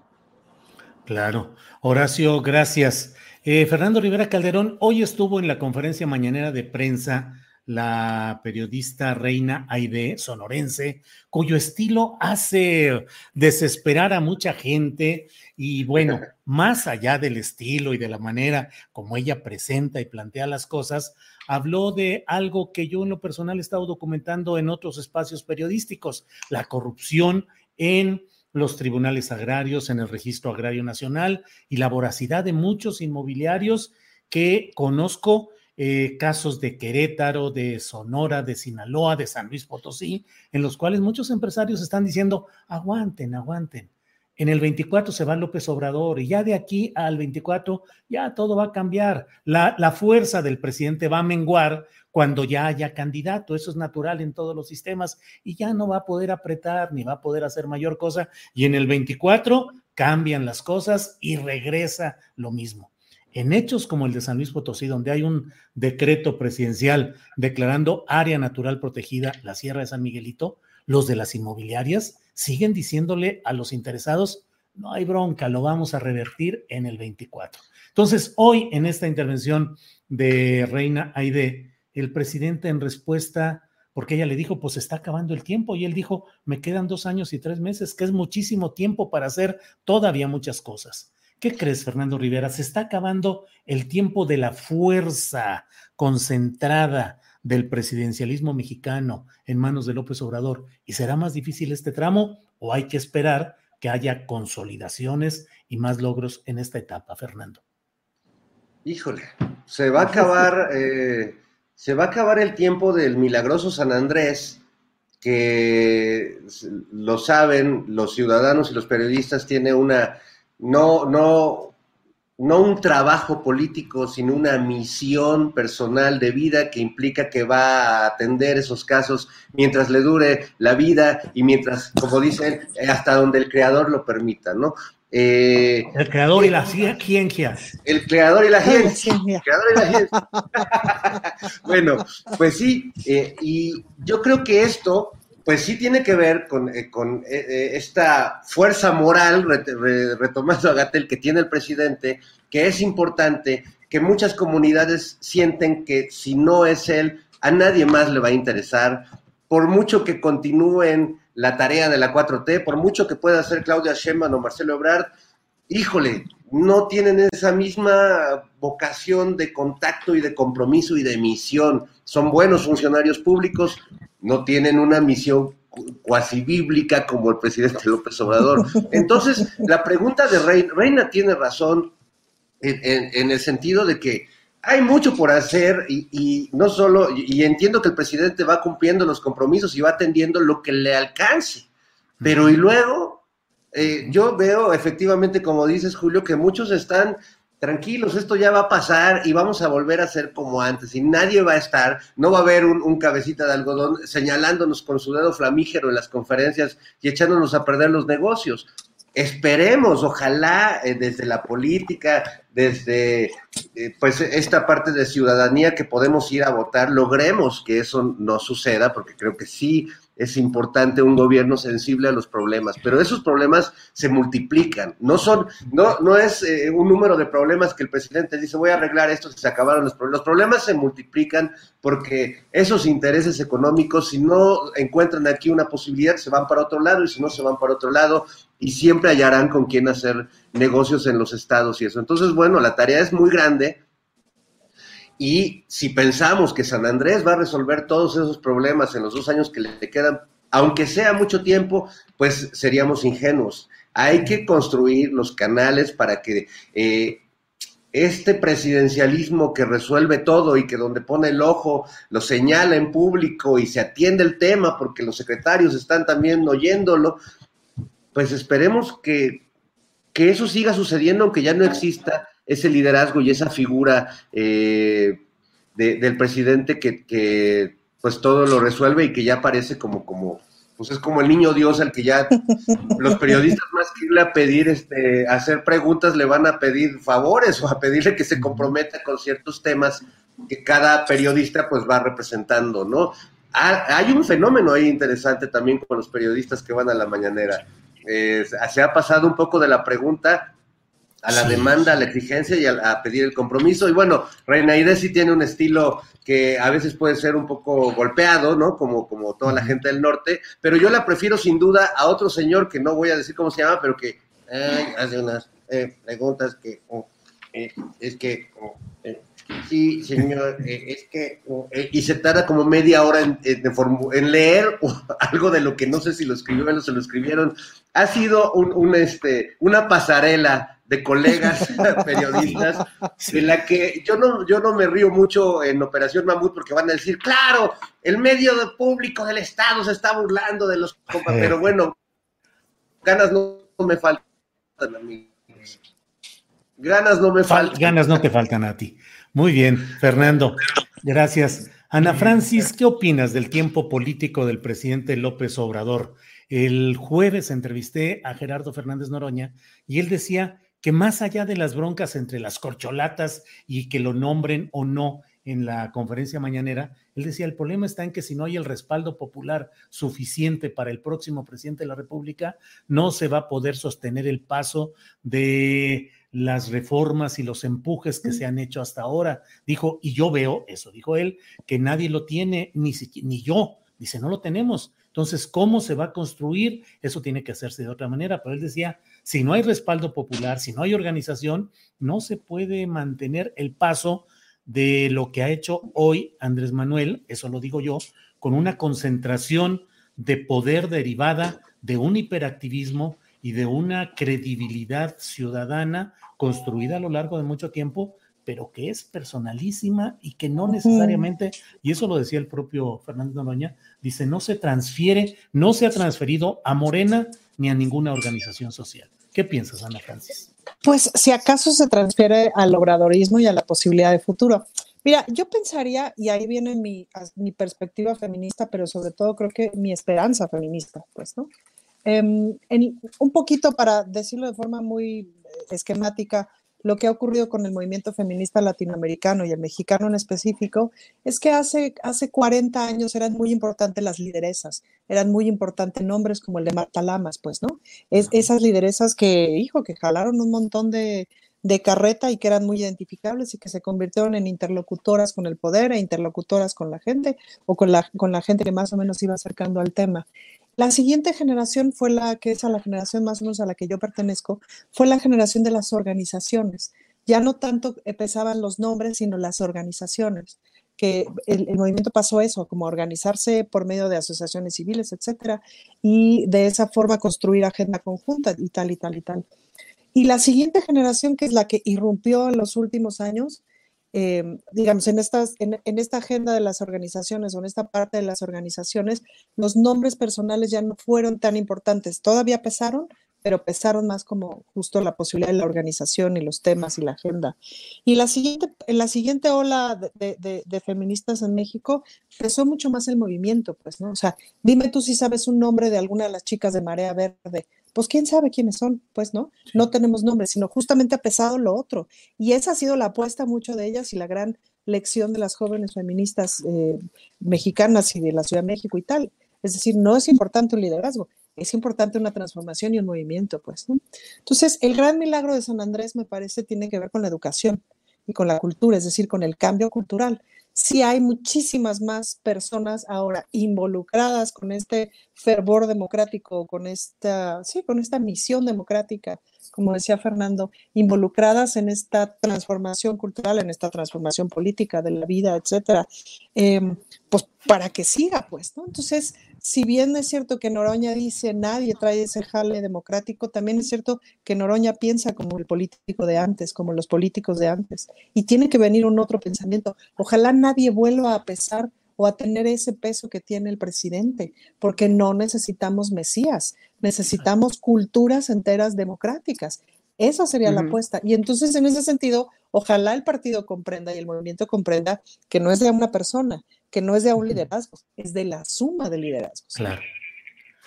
Claro. Horacio, gracias. Eh, Fernando Rivera Calderón, hoy estuvo en la conferencia mañanera de prensa la periodista Reina Aide sonorense, cuyo estilo hace desesperar a mucha gente y bueno, más allá del estilo y de la manera como ella presenta y plantea las cosas, habló de algo que yo en lo personal he estado documentando en otros espacios periodísticos, la corrupción en los tribunales agrarios en el Registro Agrario Nacional y la voracidad de muchos inmobiliarios que conozco, eh, casos de Querétaro, de Sonora, de Sinaloa, de San Luis Potosí, en los cuales muchos empresarios están diciendo, aguanten, aguanten. En el 24 se va López Obrador y ya de aquí al 24 ya todo va a cambiar. La, la fuerza del presidente va a menguar cuando ya haya candidato. Eso es natural en todos los sistemas y ya no va a poder apretar ni va a poder hacer mayor cosa. Y en el 24 cambian las cosas y regresa lo mismo. En hechos como el de San Luis Potosí, donde hay un decreto presidencial declarando área natural protegida la Sierra de San Miguelito, los de las inmobiliarias siguen diciéndole a los interesados, no hay bronca, lo vamos a revertir en el 24. Entonces, hoy en esta intervención de Reina Aide, el presidente en respuesta, porque ella le dijo, pues está acabando el tiempo, y él dijo, me quedan dos años y tres meses, que es muchísimo tiempo para hacer todavía muchas cosas. ¿Qué crees, Fernando Rivera? Se está acabando el tiempo de la fuerza concentrada del presidencialismo mexicano en manos de López Obrador y será más difícil este tramo o hay que esperar que haya consolidaciones y más logros en esta etapa, Fernando. Híjole, se va a acabar eh, se va a acabar el tiempo del milagroso San Andrés, que lo saben los ciudadanos y los periodistas, tiene una, no, no, no un trabajo político, sino una misión personal de vida que implica que va a atender esos casos mientras le dure la vida y mientras, como dicen, hasta donde el creador lo permita, ¿no? Eh, el creador y la ciencia. El creador y la ciencia. El creador y la ciencia. bueno, pues sí, eh, y yo creo que esto, pues sí tiene que ver con, eh, con esta fuerza moral, retomando a Gatel, que tiene el presidente, que es importante, que muchas comunidades sienten que si no es él, a nadie más le va a interesar, por mucho que continúen la tarea de la 4T, por mucho que pueda hacer Claudia Sheinbaum o Marcelo Ebrard, híjole, no tienen esa misma vocación de contacto y de compromiso y de misión. Son buenos funcionarios públicos, no tienen una misión cuasi bíblica como el presidente López Obrador. Entonces, la pregunta de Reina, Reina tiene razón en el sentido de que hay mucho por hacer y, no solo, y, entiendo que el presidente va cumpliendo los compromisos y va atendiendo lo que le alcance, pero y luego eh, yo veo efectivamente, como dices Julio, que muchos están tranquilos, esto ya va a pasar y vamos a volver a ser como antes y nadie va a estar, no va a haber un, un, cabecita de algodón señalándonos con su dedo flamígero en las conferencias y echándonos a perder los negocios. Esperemos, ojalá eh, desde la política, desde eh, pues esta parte de ciudadanía que podemos ir a votar, logremos que eso no suceda, porque creo que sí es importante un gobierno sensible a los problemas, pero esos problemas se multiplican, no son, no, no es eh, un número de problemas que el presidente dice voy a arreglar esto se acabaron los problemas, los problemas se multiplican porque esos intereses económicos, si no encuentran aquí una posibilidad, se van para otro lado y si no se van para otro lado y siempre hallarán con quién hacer negocios en los estados y eso. Entonces, bueno, la tarea es muy grande y si pensamos que San Andrés va a resolver todos esos problemas en los dos años que le quedan, aunque sea mucho tiempo, pues seríamos ingenuos. Hay que construir los canales para que eh, este presidencialismo que resuelve todo y que donde pone el ojo lo señala en público y se atiende el tema porque los secretarios están también oyéndolo, pues esperemos que, que eso siga sucediendo aunque ya no exista ese liderazgo y esa figura eh, del presidente que, pues todo lo resuelve y que ya parece como, como, pues es como el niño Dios al que ya los periodistas más que irle a pedir, este, hacer preguntas, le van a pedir favores o a pedirle que se comprometa con ciertos temas que cada periodista pues va representando, ¿no? hay un fenómeno ahí interesante también con los periodistas que van a la mañanera. se ha pasado un poco de la pregunta a la demanda, a la exigencia y a, pedir el compromiso. Y bueno, Reina sí tiene un estilo que a veces puede ser un poco golpeado, ¿no? Como, como toda la gente del norte, pero yo la prefiero sin duda a otro señor que no voy a decir cómo se llama, pero que hace unas eh, preguntas que oh, eh, es que oh, eh, Sí, señor, es que, y se tarda como media hora en, en, leer algo de lo que no sé si lo escribió o se lo escribieron. Ha sido un, este, una pasarela de colegas periodistas, en la que yo no, yo no me río mucho en Operación Mamut porque van a decir, claro, el medio público del Estado se está burlando de los pero bueno, ganas no, me faltan a mí. Ganas no me faltan. Ganas no te faltan a ti. Muy bien, Fernando. Gracias. Ana Francis, ¿qué opinas del tiempo político del presidente López Obrador? El jueves entrevisté a Gerardo Fernández Noroña y él decía que más allá de las broncas entre las corcholatas y que lo nombren o no en la conferencia mañanera, él decía, el problema está en que si no hay el respaldo popular suficiente para el próximo presidente de la República, no se va a poder sostener el paso de las reformas y los empujes que se han hecho hasta ahora. Dijo, y yo veo, eso dijo él, que nadie lo tiene, ni, ni yo. Dice, no lo tenemos. Entonces, ¿cómo se va a construir? Eso tiene que hacerse de otra manera. Pero él decía, si no hay respaldo popular, si no hay organización, no se puede mantener el paso de lo que ha hecho hoy Andrés Manuel, eso lo digo yo, con una concentración de poder derivada de un hiperactivismo y de una credibilidad ciudadana construida a lo largo de mucho tiempo pero que es personalísima y que no necesariamente, y eso lo decía el propio Fernando Noroña, dice, no se transfiere, no se ha transferido a Morena ni a ninguna organización social. ¿Qué piensas, Ana Francis? Pues si acaso se transfiere al obradorismo y a la posibilidad de futuro. Mira, yo pensaría, y ahí viene mi, mi perspectiva feminista, pero sobre todo creo que mi esperanza feminista, pues, ¿no? Em, en, un poquito para decirlo de forma muy esquemática, lo que ha ocurrido con el movimiento feminista latinoamericano y el mexicano en específico es que hace, hace 40 años eran muy importantes las lideresas, eran muy importantes nombres como el de Marta Lamas, pues, ¿no? Es, esas lideresas que, hijo, que jalaron un montón de, de carreta y que eran muy identificables y que se convirtieron en interlocutoras con el poder e interlocutoras con la gente o con la, con la gente que más o menos iba acercando al tema. La siguiente generación fue la que es a la generación más o menos a la que yo pertenezco, fue la generación de las organizaciones. Ya no tanto pesaban los nombres, sino las organizaciones, que el, movimiento pasó eso, como organizarse por medio de asociaciones civiles, etcétera, y de esa forma construir agenda conjunta y tal y tal y tal. Y la siguiente generación, que es la que irrumpió en los últimos años, eh, digamos, en, estas, en, esta agenda de las organizaciones o en esta parte de las organizaciones, los nombres personales ya no fueron tan importantes. Todavía pesaron, pero pesaron más como justo la posibilidad de la organización y los temas y la agenda. Y la siguiente, en la siguiente ola de, de, feministas en México pesó mucho más el movimiento, pues, ¿no? O sea, dime tú si sabes un nombre de alguna de las chicas de Marea Verde pues quién sabe quiénes son, pues no, no tenemos nombre, sino justamente ha pesado lo otro. Y esa ha sido la apuesta mucho de ellas y la gran lección de las jóvenes feministas eh, mexicanas y de la Ciudad de México y tal. Es decir, no es importante un liderazgo, es importante una transformación y un movimiento, pues. ¿no? Entonces, el gran milagro de San Andrés, me parece, tiene que ver con la educación y con la cultura, es decir, con el cambio cultural sí hay muchísimas más personas ahora involucradas con este fervor democrático, con esta, sí, con esta misión democrática, como decía Fernando, involucradas en esta transformación cultural, en esta transformación política de la vida, etcétera, em, pues para que siga, pues, ¿no? Entonces, si bien es cierto que Noroña dice nadie trae ese jale democrático, también es cierto que Noroña piensa como el político de antes, como los políticos de antes, y tiene que venir un otro pensamiento. Ojalá nadie vuelva a pesar o a tener ese peso que tiene el presidente, porque no necesitamos mesías, necesitamos culturas enteras democráticas. Esa sería la apuesta. Y entonces, en ese sentido, ojalá el partido comprenda y el movimiento comprenda que no es de una persona, que no es de un liderazgo, es de la suma de liderazgos. Claro.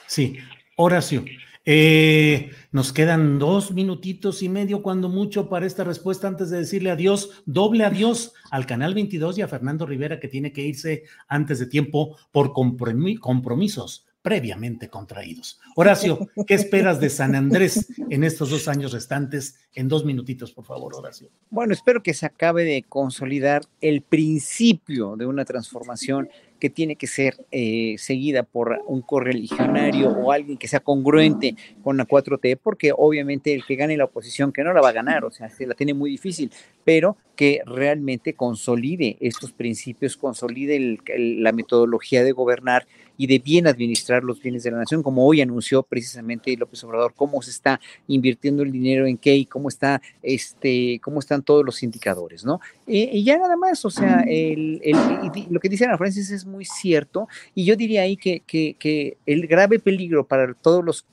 Sí, Horacio. Eh, nos quedan dos minutitos y medio, cuando mucho, para esta respuesta, antes de decirle adiós, doble adiós al Canal 22 y a Fernando Rivera, que tiene que irse antes de tiempo por compromisos previamente contraídos. Horacio, ¿qué esperas de San Andrés en estos dos años restantes? En dos minutitos, por favor, Horacio. Bueno, espero que se acabe de consolidar el principio de una transformación que tiene que ser eh, seguida por un correligionario o alguien que sea congruente con la 4T, porque obviamente el que gane la oposición, que no la va a ganar, o sea, se la tiene muy difícil, pero que realmente consolide estos principios, consolide la metodología de gobernar y de bien administrar los bienes de la nación, como hoy anunció precisamente López Obrador, cómo se está invirtiendo el dinero en qué y cómo está, este, cómo están todos los indicadores, ¿no? Eh, y ya nada más, o sea, lo que dice Ana Francis es muy cierto, y yo diría ahí que, que, que el grave peligro para todos los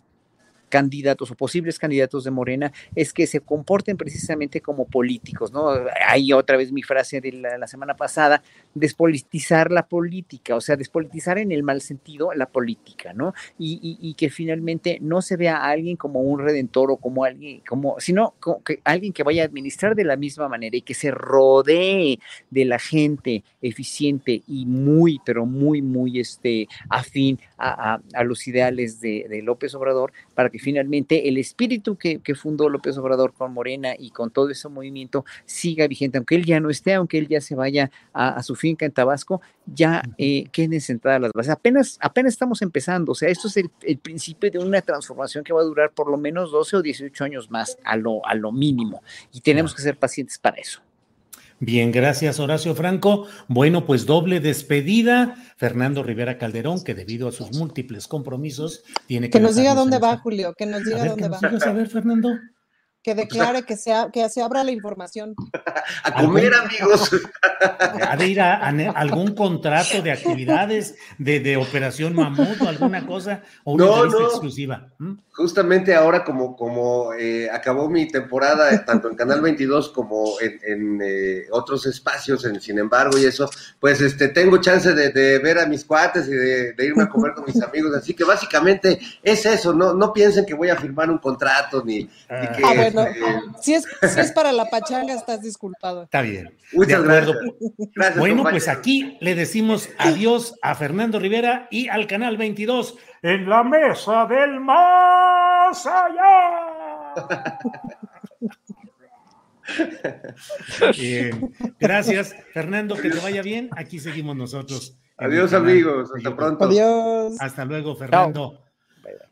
candidatos o posibles candidatos de Morena es que se comporten precisamente como políticos, ¿no? Hay otra vez mi frase de la, semana pasada, despolitizar la política, o sea, despolitizar en el mal sentido la política, ¿no? Y, que finalmente no se vea a alguien como un redentor o como alguien, como, sino como que alguien que vaya a administrar de la misma manera y que se rodee de la gente eficiente y muy, pero muy, muy este, afín a, los ideales de, de López Obrador para que finalmente el espíritu que, fundó López Obrador con Morena y con todo ese movimiento siga vigente, aunque él ya no esté, aunque él ya se vaya a, su finca en Tabasco, ya eh, queden sentadas las bases. Apenas, apenas estamos empezando, o sea, esto es el, principio de una transformación que va a durar por lo menos 12 o 18 años más a lo, a lo mínimo y tenemos que ser pacientes para eso. Bien, gracias Horacio Franco. Bueno, pues doble despedida. Fernando Rivera Calderón, que debido a sus múltiples compromisos tiene que... Que nos diga dónde va, Julio, que nos diga dónde va. a ver, Fernando? Que declare que se, que se abra la información. a comer, amigos. Ha de ir a, algún contrato de actividades de, de Operación Mamut o alguna cosa, o una no, no. exclusiva. Justamente ahora, como, como eh, acabó mi temporada, eh, tanto en Canal 22 como en, eh, otros espacios, en Sin embargo, y eso, pues este tengo chance de, ver a mis cuates y de, irme a comer con mis amigos. Así que básicamente es eso, no, no piensen que voy a firmar un contrato ni, ah. que. Si, es, si es para la pachanga, estás disculpado. Está bien. Muchas gracias. bueno, pues aquí le decimos adiós a Fernando Rivera y al Canal 22 en la mesa del más allá. gracias, Fernando, que te vaya bien. Aquí seguimos nosotros. Adiós, amigos. Hasta pronto. Adiós. Hasta luego, Fernando.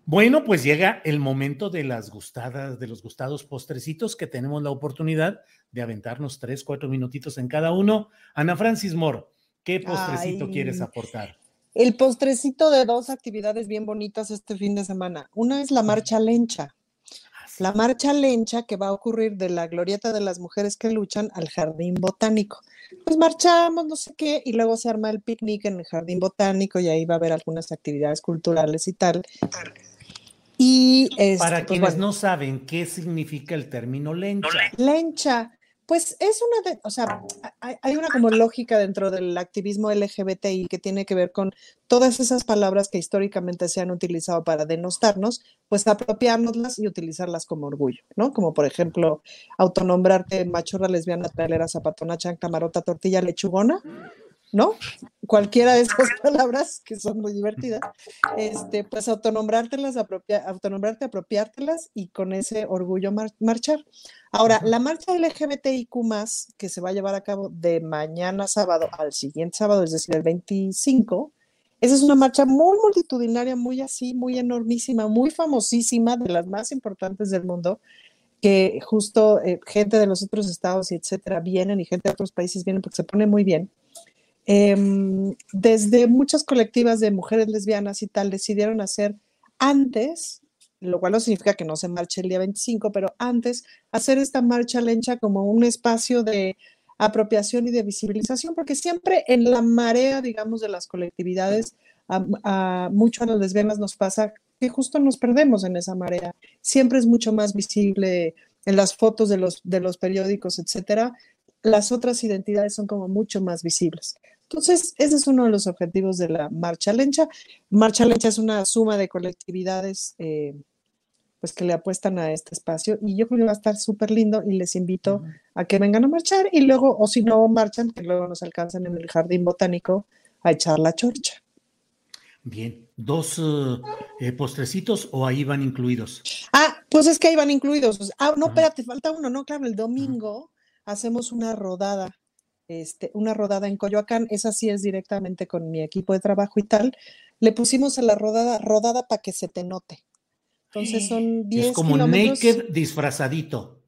Bueno, pues llega el momento de las gustadas, de los gustados postrecitos que tenemos la oportunidad de aventarnos tres, cuatro minutitos en cada uno. Ana Francis Moore, ¿qué postrecito quieres aportar? el postrecito de dos actividades bien bonitas este fin de semana. Una es la marcha lencha. La marcha lencha que va a ocurrir de la glorieta de las mujeres que luchan al jardín botánico. Pues marchamos, no sé qué, y luego se arma el picnic en el jardín botánico y ahí va a haber algunas actividades culturales y tal. Y para pues, quienes no saben qué significa el término lencha. Lencha pues es una de, o sea, hay, una como lógica dentro del activismo LGBTI que tiene que ver con todas esas palabras que históricamente se han utilizado para denostarnos, pues apropiárnoslas y utilizarlas como orgullo, ¿no? Como por ejemplo, autonombrarte machorra, lesbiana, trailera, zapatona, chancla, marota, tortilla, lechugona, ¿no? Cualquiera de esas palabras que son muy divertidas, este, pues autonombrártelas, autonombrarte, apropiártelas y con ese orgullo marchar. Ahora, la marcha LGBTIQ que se va a llevar a cabo de mañana sábado al siguiente sábado, es decir, el 25, esa es una marcha muy multitudinaria, muy así, muy enormísima, muy famosísima, de las más importantes del mundo, que justo eh, gente de los otros estados y etcétera vienen y gente de otros países vienen porque se pone muy bien. Em, desde muchas colectivas de mujeres lesbianas y tal decidieron hacer antes, lo cual no significa que no se marche el día 25, pero antes hacer esta marcha lencha como un espacio de apropiación y de visibilización, porque siempre en la marea, digamos, de las colectividades, a, mucho a las lesbianas nos pasa que justo nos perdemos en esa marea. Siempre es mucho más visible en las fotos de los, de los periódicos, etcétera. Las otras identidades son como mucho más visibles. Entonces, ese es uno de los objetivos de la Marcha Lencha. Marcha Lencha es una suma de colectividades eh, pues que le apuestan a este espacio y yo creo que va a estar súper lindo y les invito a que vengan a marchar y luego, o si no marchan, que luego nos alcanzan en el jardín botánico a echar la chorcha. Bien, ¿dos eh, postrecitos o ahí van incluidos? Ah, pues es que ahí van incluidos. Ah, no, espérate, falta uno, no, claro, el domingo hacemos una rodada este, una rodada en Coyoacán, esa sí es directamente con mi equipo de trabajo y tal, le pusimos a la rodada, rodada para que se te note. Entonces son 10 Es como naked disfrazadito.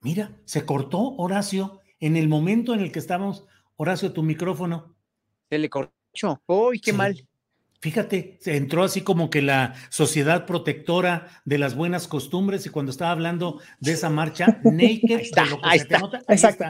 Mira, se cortó Horacio en el momento en el que estábamos. Horacio, tu micrófono. Se le cortó. ¡Uy, qué mal! Fíjate, se entró así como que la sociedad protectora de las buenas costumbres y cuando estaba hablando de esa marcha, naked, ahí está, exacto.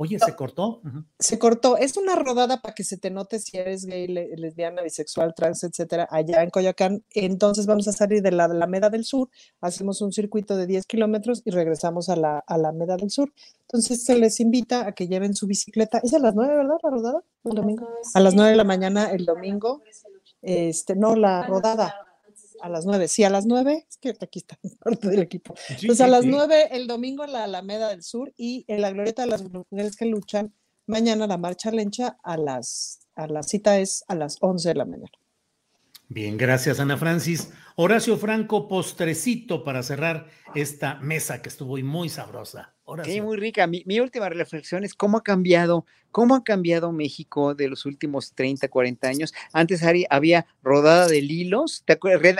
Oye, ¿se cortó? Se cortó. Es una rodada para que se te note si eres gay, lesbiana, bisexual, trans, etcétera, allá en Coyoacán. Entonces vamos a salir de la Alameda del Sur, hacemos un circuito de 10 kilómetros y regresamos a la Alameda del Sur. Entonces se les invita a que lleven su bicicleta. Es a las 9, ¿verdad? La rodada. El domingo. A las 9 de la mañana el domingo. Este, no, la rodada a las nueve, sí, a las nueve, es que aquí está parte del equipo. pues a las nueve el domingo en la Alameda del Sur y en la Glorieta de las Mujeres que Luchan, mañana la marcha lencha a las, a la cita es a las once de la mañana. Bien, gracias Ana Francis. Horacio Franco, postrecito para cerrar esta mesa que estuvo muy sabrosa Sí, muy rica. Mi, mi, última reflexión es cómo ha cambiado, cómo ha cambiado México de los últimos 30, 40 años. Antes había rodada de lilos,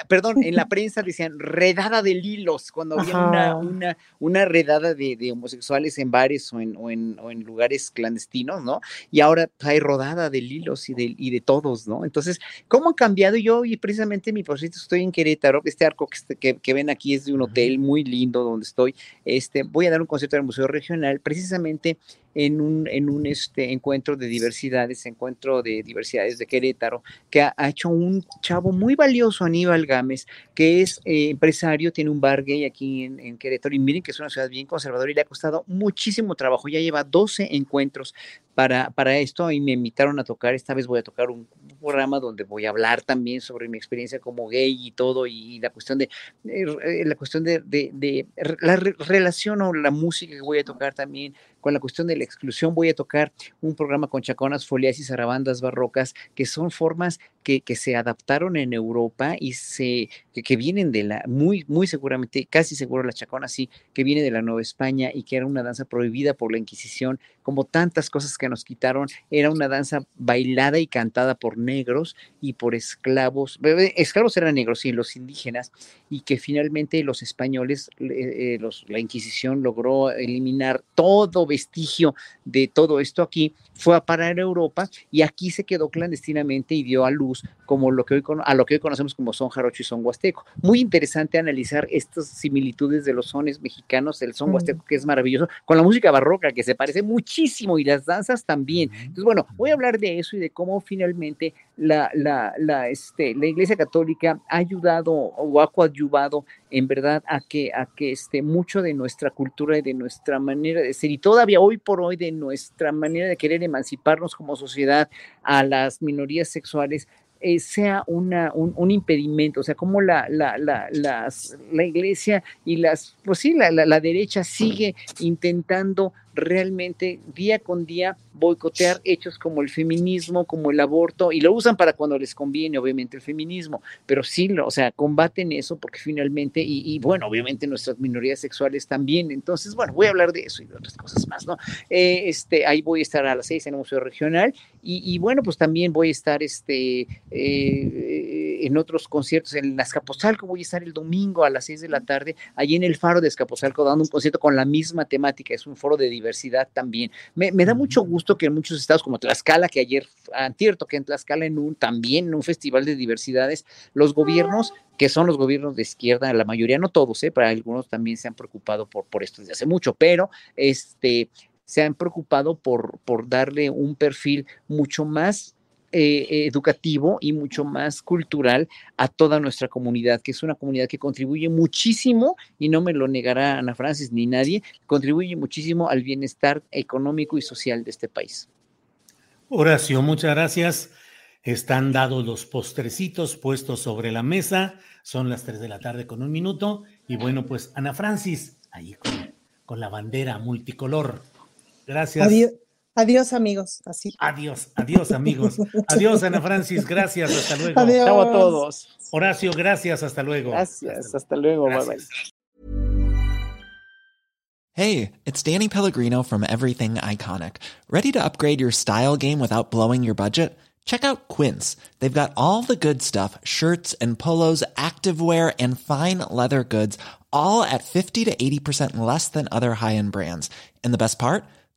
perdón, en la prensa decían redada de lilos, cuando había una, una, una, redada de, de, homosexuales en bares o en, o en, o en lugares clandestinos, ¿no? Y ahora hay rodada de lilos y de, y de todos, ¿no? Entonces, ¿cómo ha cambiado? Yo, y precisamente mi proyecto, estoy en Querétaro, este arco que, que, que ven aquí es de un hotel muy lindo donde estoy. Este, voy a dar un concierto el Museo Regional, precisamente en un, en un este, encuentro de diversidades, encuentro de diversidades de Querétaro, que ha, hecho un chavo muy valioso, Aníbal Gámez, que es eh, empresario, tiene un bar gay aquí en, en, Querétaro, y miren que es una ciudad bien conservadora y le ha costado muchísimo trabajo, ya lleva 12 encuentros para, para esto y me invitaron a tocar, esta vez voy a tocar un programa donde voy a hablar también sobre mi experiencia como gay y todo, y, la cuestión de, eh, la cuestión de, de, de la relación o la música que voy a tocar también con la cuestión de la exclusión. Voy a tocar un programa con chaconas, folias y zarabandas barrocas, que son formas que, que se adaptaron en Europa y se, que, vienen de la, muy, muy seguramente, casi seguro la chacona sí, que viene de la Nueva España y que era una danza prohibida por la Inquisición, como tantas cosas que nos quitaron, era una danza bailada y cantada por negros y por esclavos, esclavos eran negros, y los indígenas, y que finalmente los españoles, eh, los, la Inquisición logró eliminar todo vestigio de todo esto aquí, fue a parar a Europa y aquí se quedó clandestinamente y dio a luz como lo que hoy, a lo que hoy conocemos como son jarocho y son huasteco. Muy interesante analizar estas similitudes de los sones mexicanos, el son huasteco que es maravilloso, con la música barroca que se parece muchísimo y las danzas también. Entonces, bueno, voy a hablar de eso y de cómo finalmente la, la, la, este, la Iglesia Católica ha ayudado o ha coadyuvado en verdad a que, a que este, mucho de nuestra cultura y de nuestra manera de ser y todavía hoy por hoy de nuestra manera de querer emanciparnos como sociedad a las minorías sexuales eh, sea una, un, impedimento, o sea, como la, la, la, la iglesia y las, pues sí, la, la, derecha sigue intentando realmente día con día boicotear hechos como el feminismo, como el aborto, y lo usan para cuando les conviene, obviamente, el feminismo, pero sí, o sea, combaten eso porque finalmente, y, bueno, obviamente nuestras minorías sexuales también, entonces, bueno, voy a hablar de eso y de otras cosas más, ¿no? Eh, este, ahí voy a estar a las seis en el Museo Regional, y, bueno, pues también voy a estar este, eh, en otros conciertos en Azcapotzalco, voy a estar el domingo a las seis de la tarde, allí en el Faro de Azcapotzalco, dando un concierto con la misma temática, es un foro de diversidad también. Me, da mucho gusto que en muchos estados como Tlaxcala, que ayer, antier que en Tlaxcala en un, también en un festival de diversidades, los gobiernos que son los gobiernos de izquierda, la mayoría, no todos, ¿eh? para algunos también se han preocupado por, por esto desde hace mucho, pero este, se han preocupado por, por darle un perfil mucho más eh, educativo y mucho más cultural a toda nuestra comunidad, que es una comunidad que contribuye muchísimo, y no me lo negará Ana Francis ni nadie, contribuye muchísimo al bienestar económico y social de este país. Horacio, muchas gracias. Están dados los postrecitos puestos sobre la mesa. Son las 3 de la tarde con un minuto. Y bueno, pues Ana Francis, ahí con, con la bandera multicolor. Gracias. Adiós, amigos. Así. Adiós, adiós, amigos. Adiós, Ana Francis. Gracias. Hasta luego. Adiós. Chao a todos. Horacio, gracias. Hasta luego. Gracias. Hasta luego. Bye bye. Hey, it's Danny Pellegrino from Everything Iconic. Ready to upgrade your style game without blowing your budget? Check out Quince. They've got all the good stuff shirts and polos, activewear, and fine leather goods, all at 50 to 80% less than other high end brands. And the best part?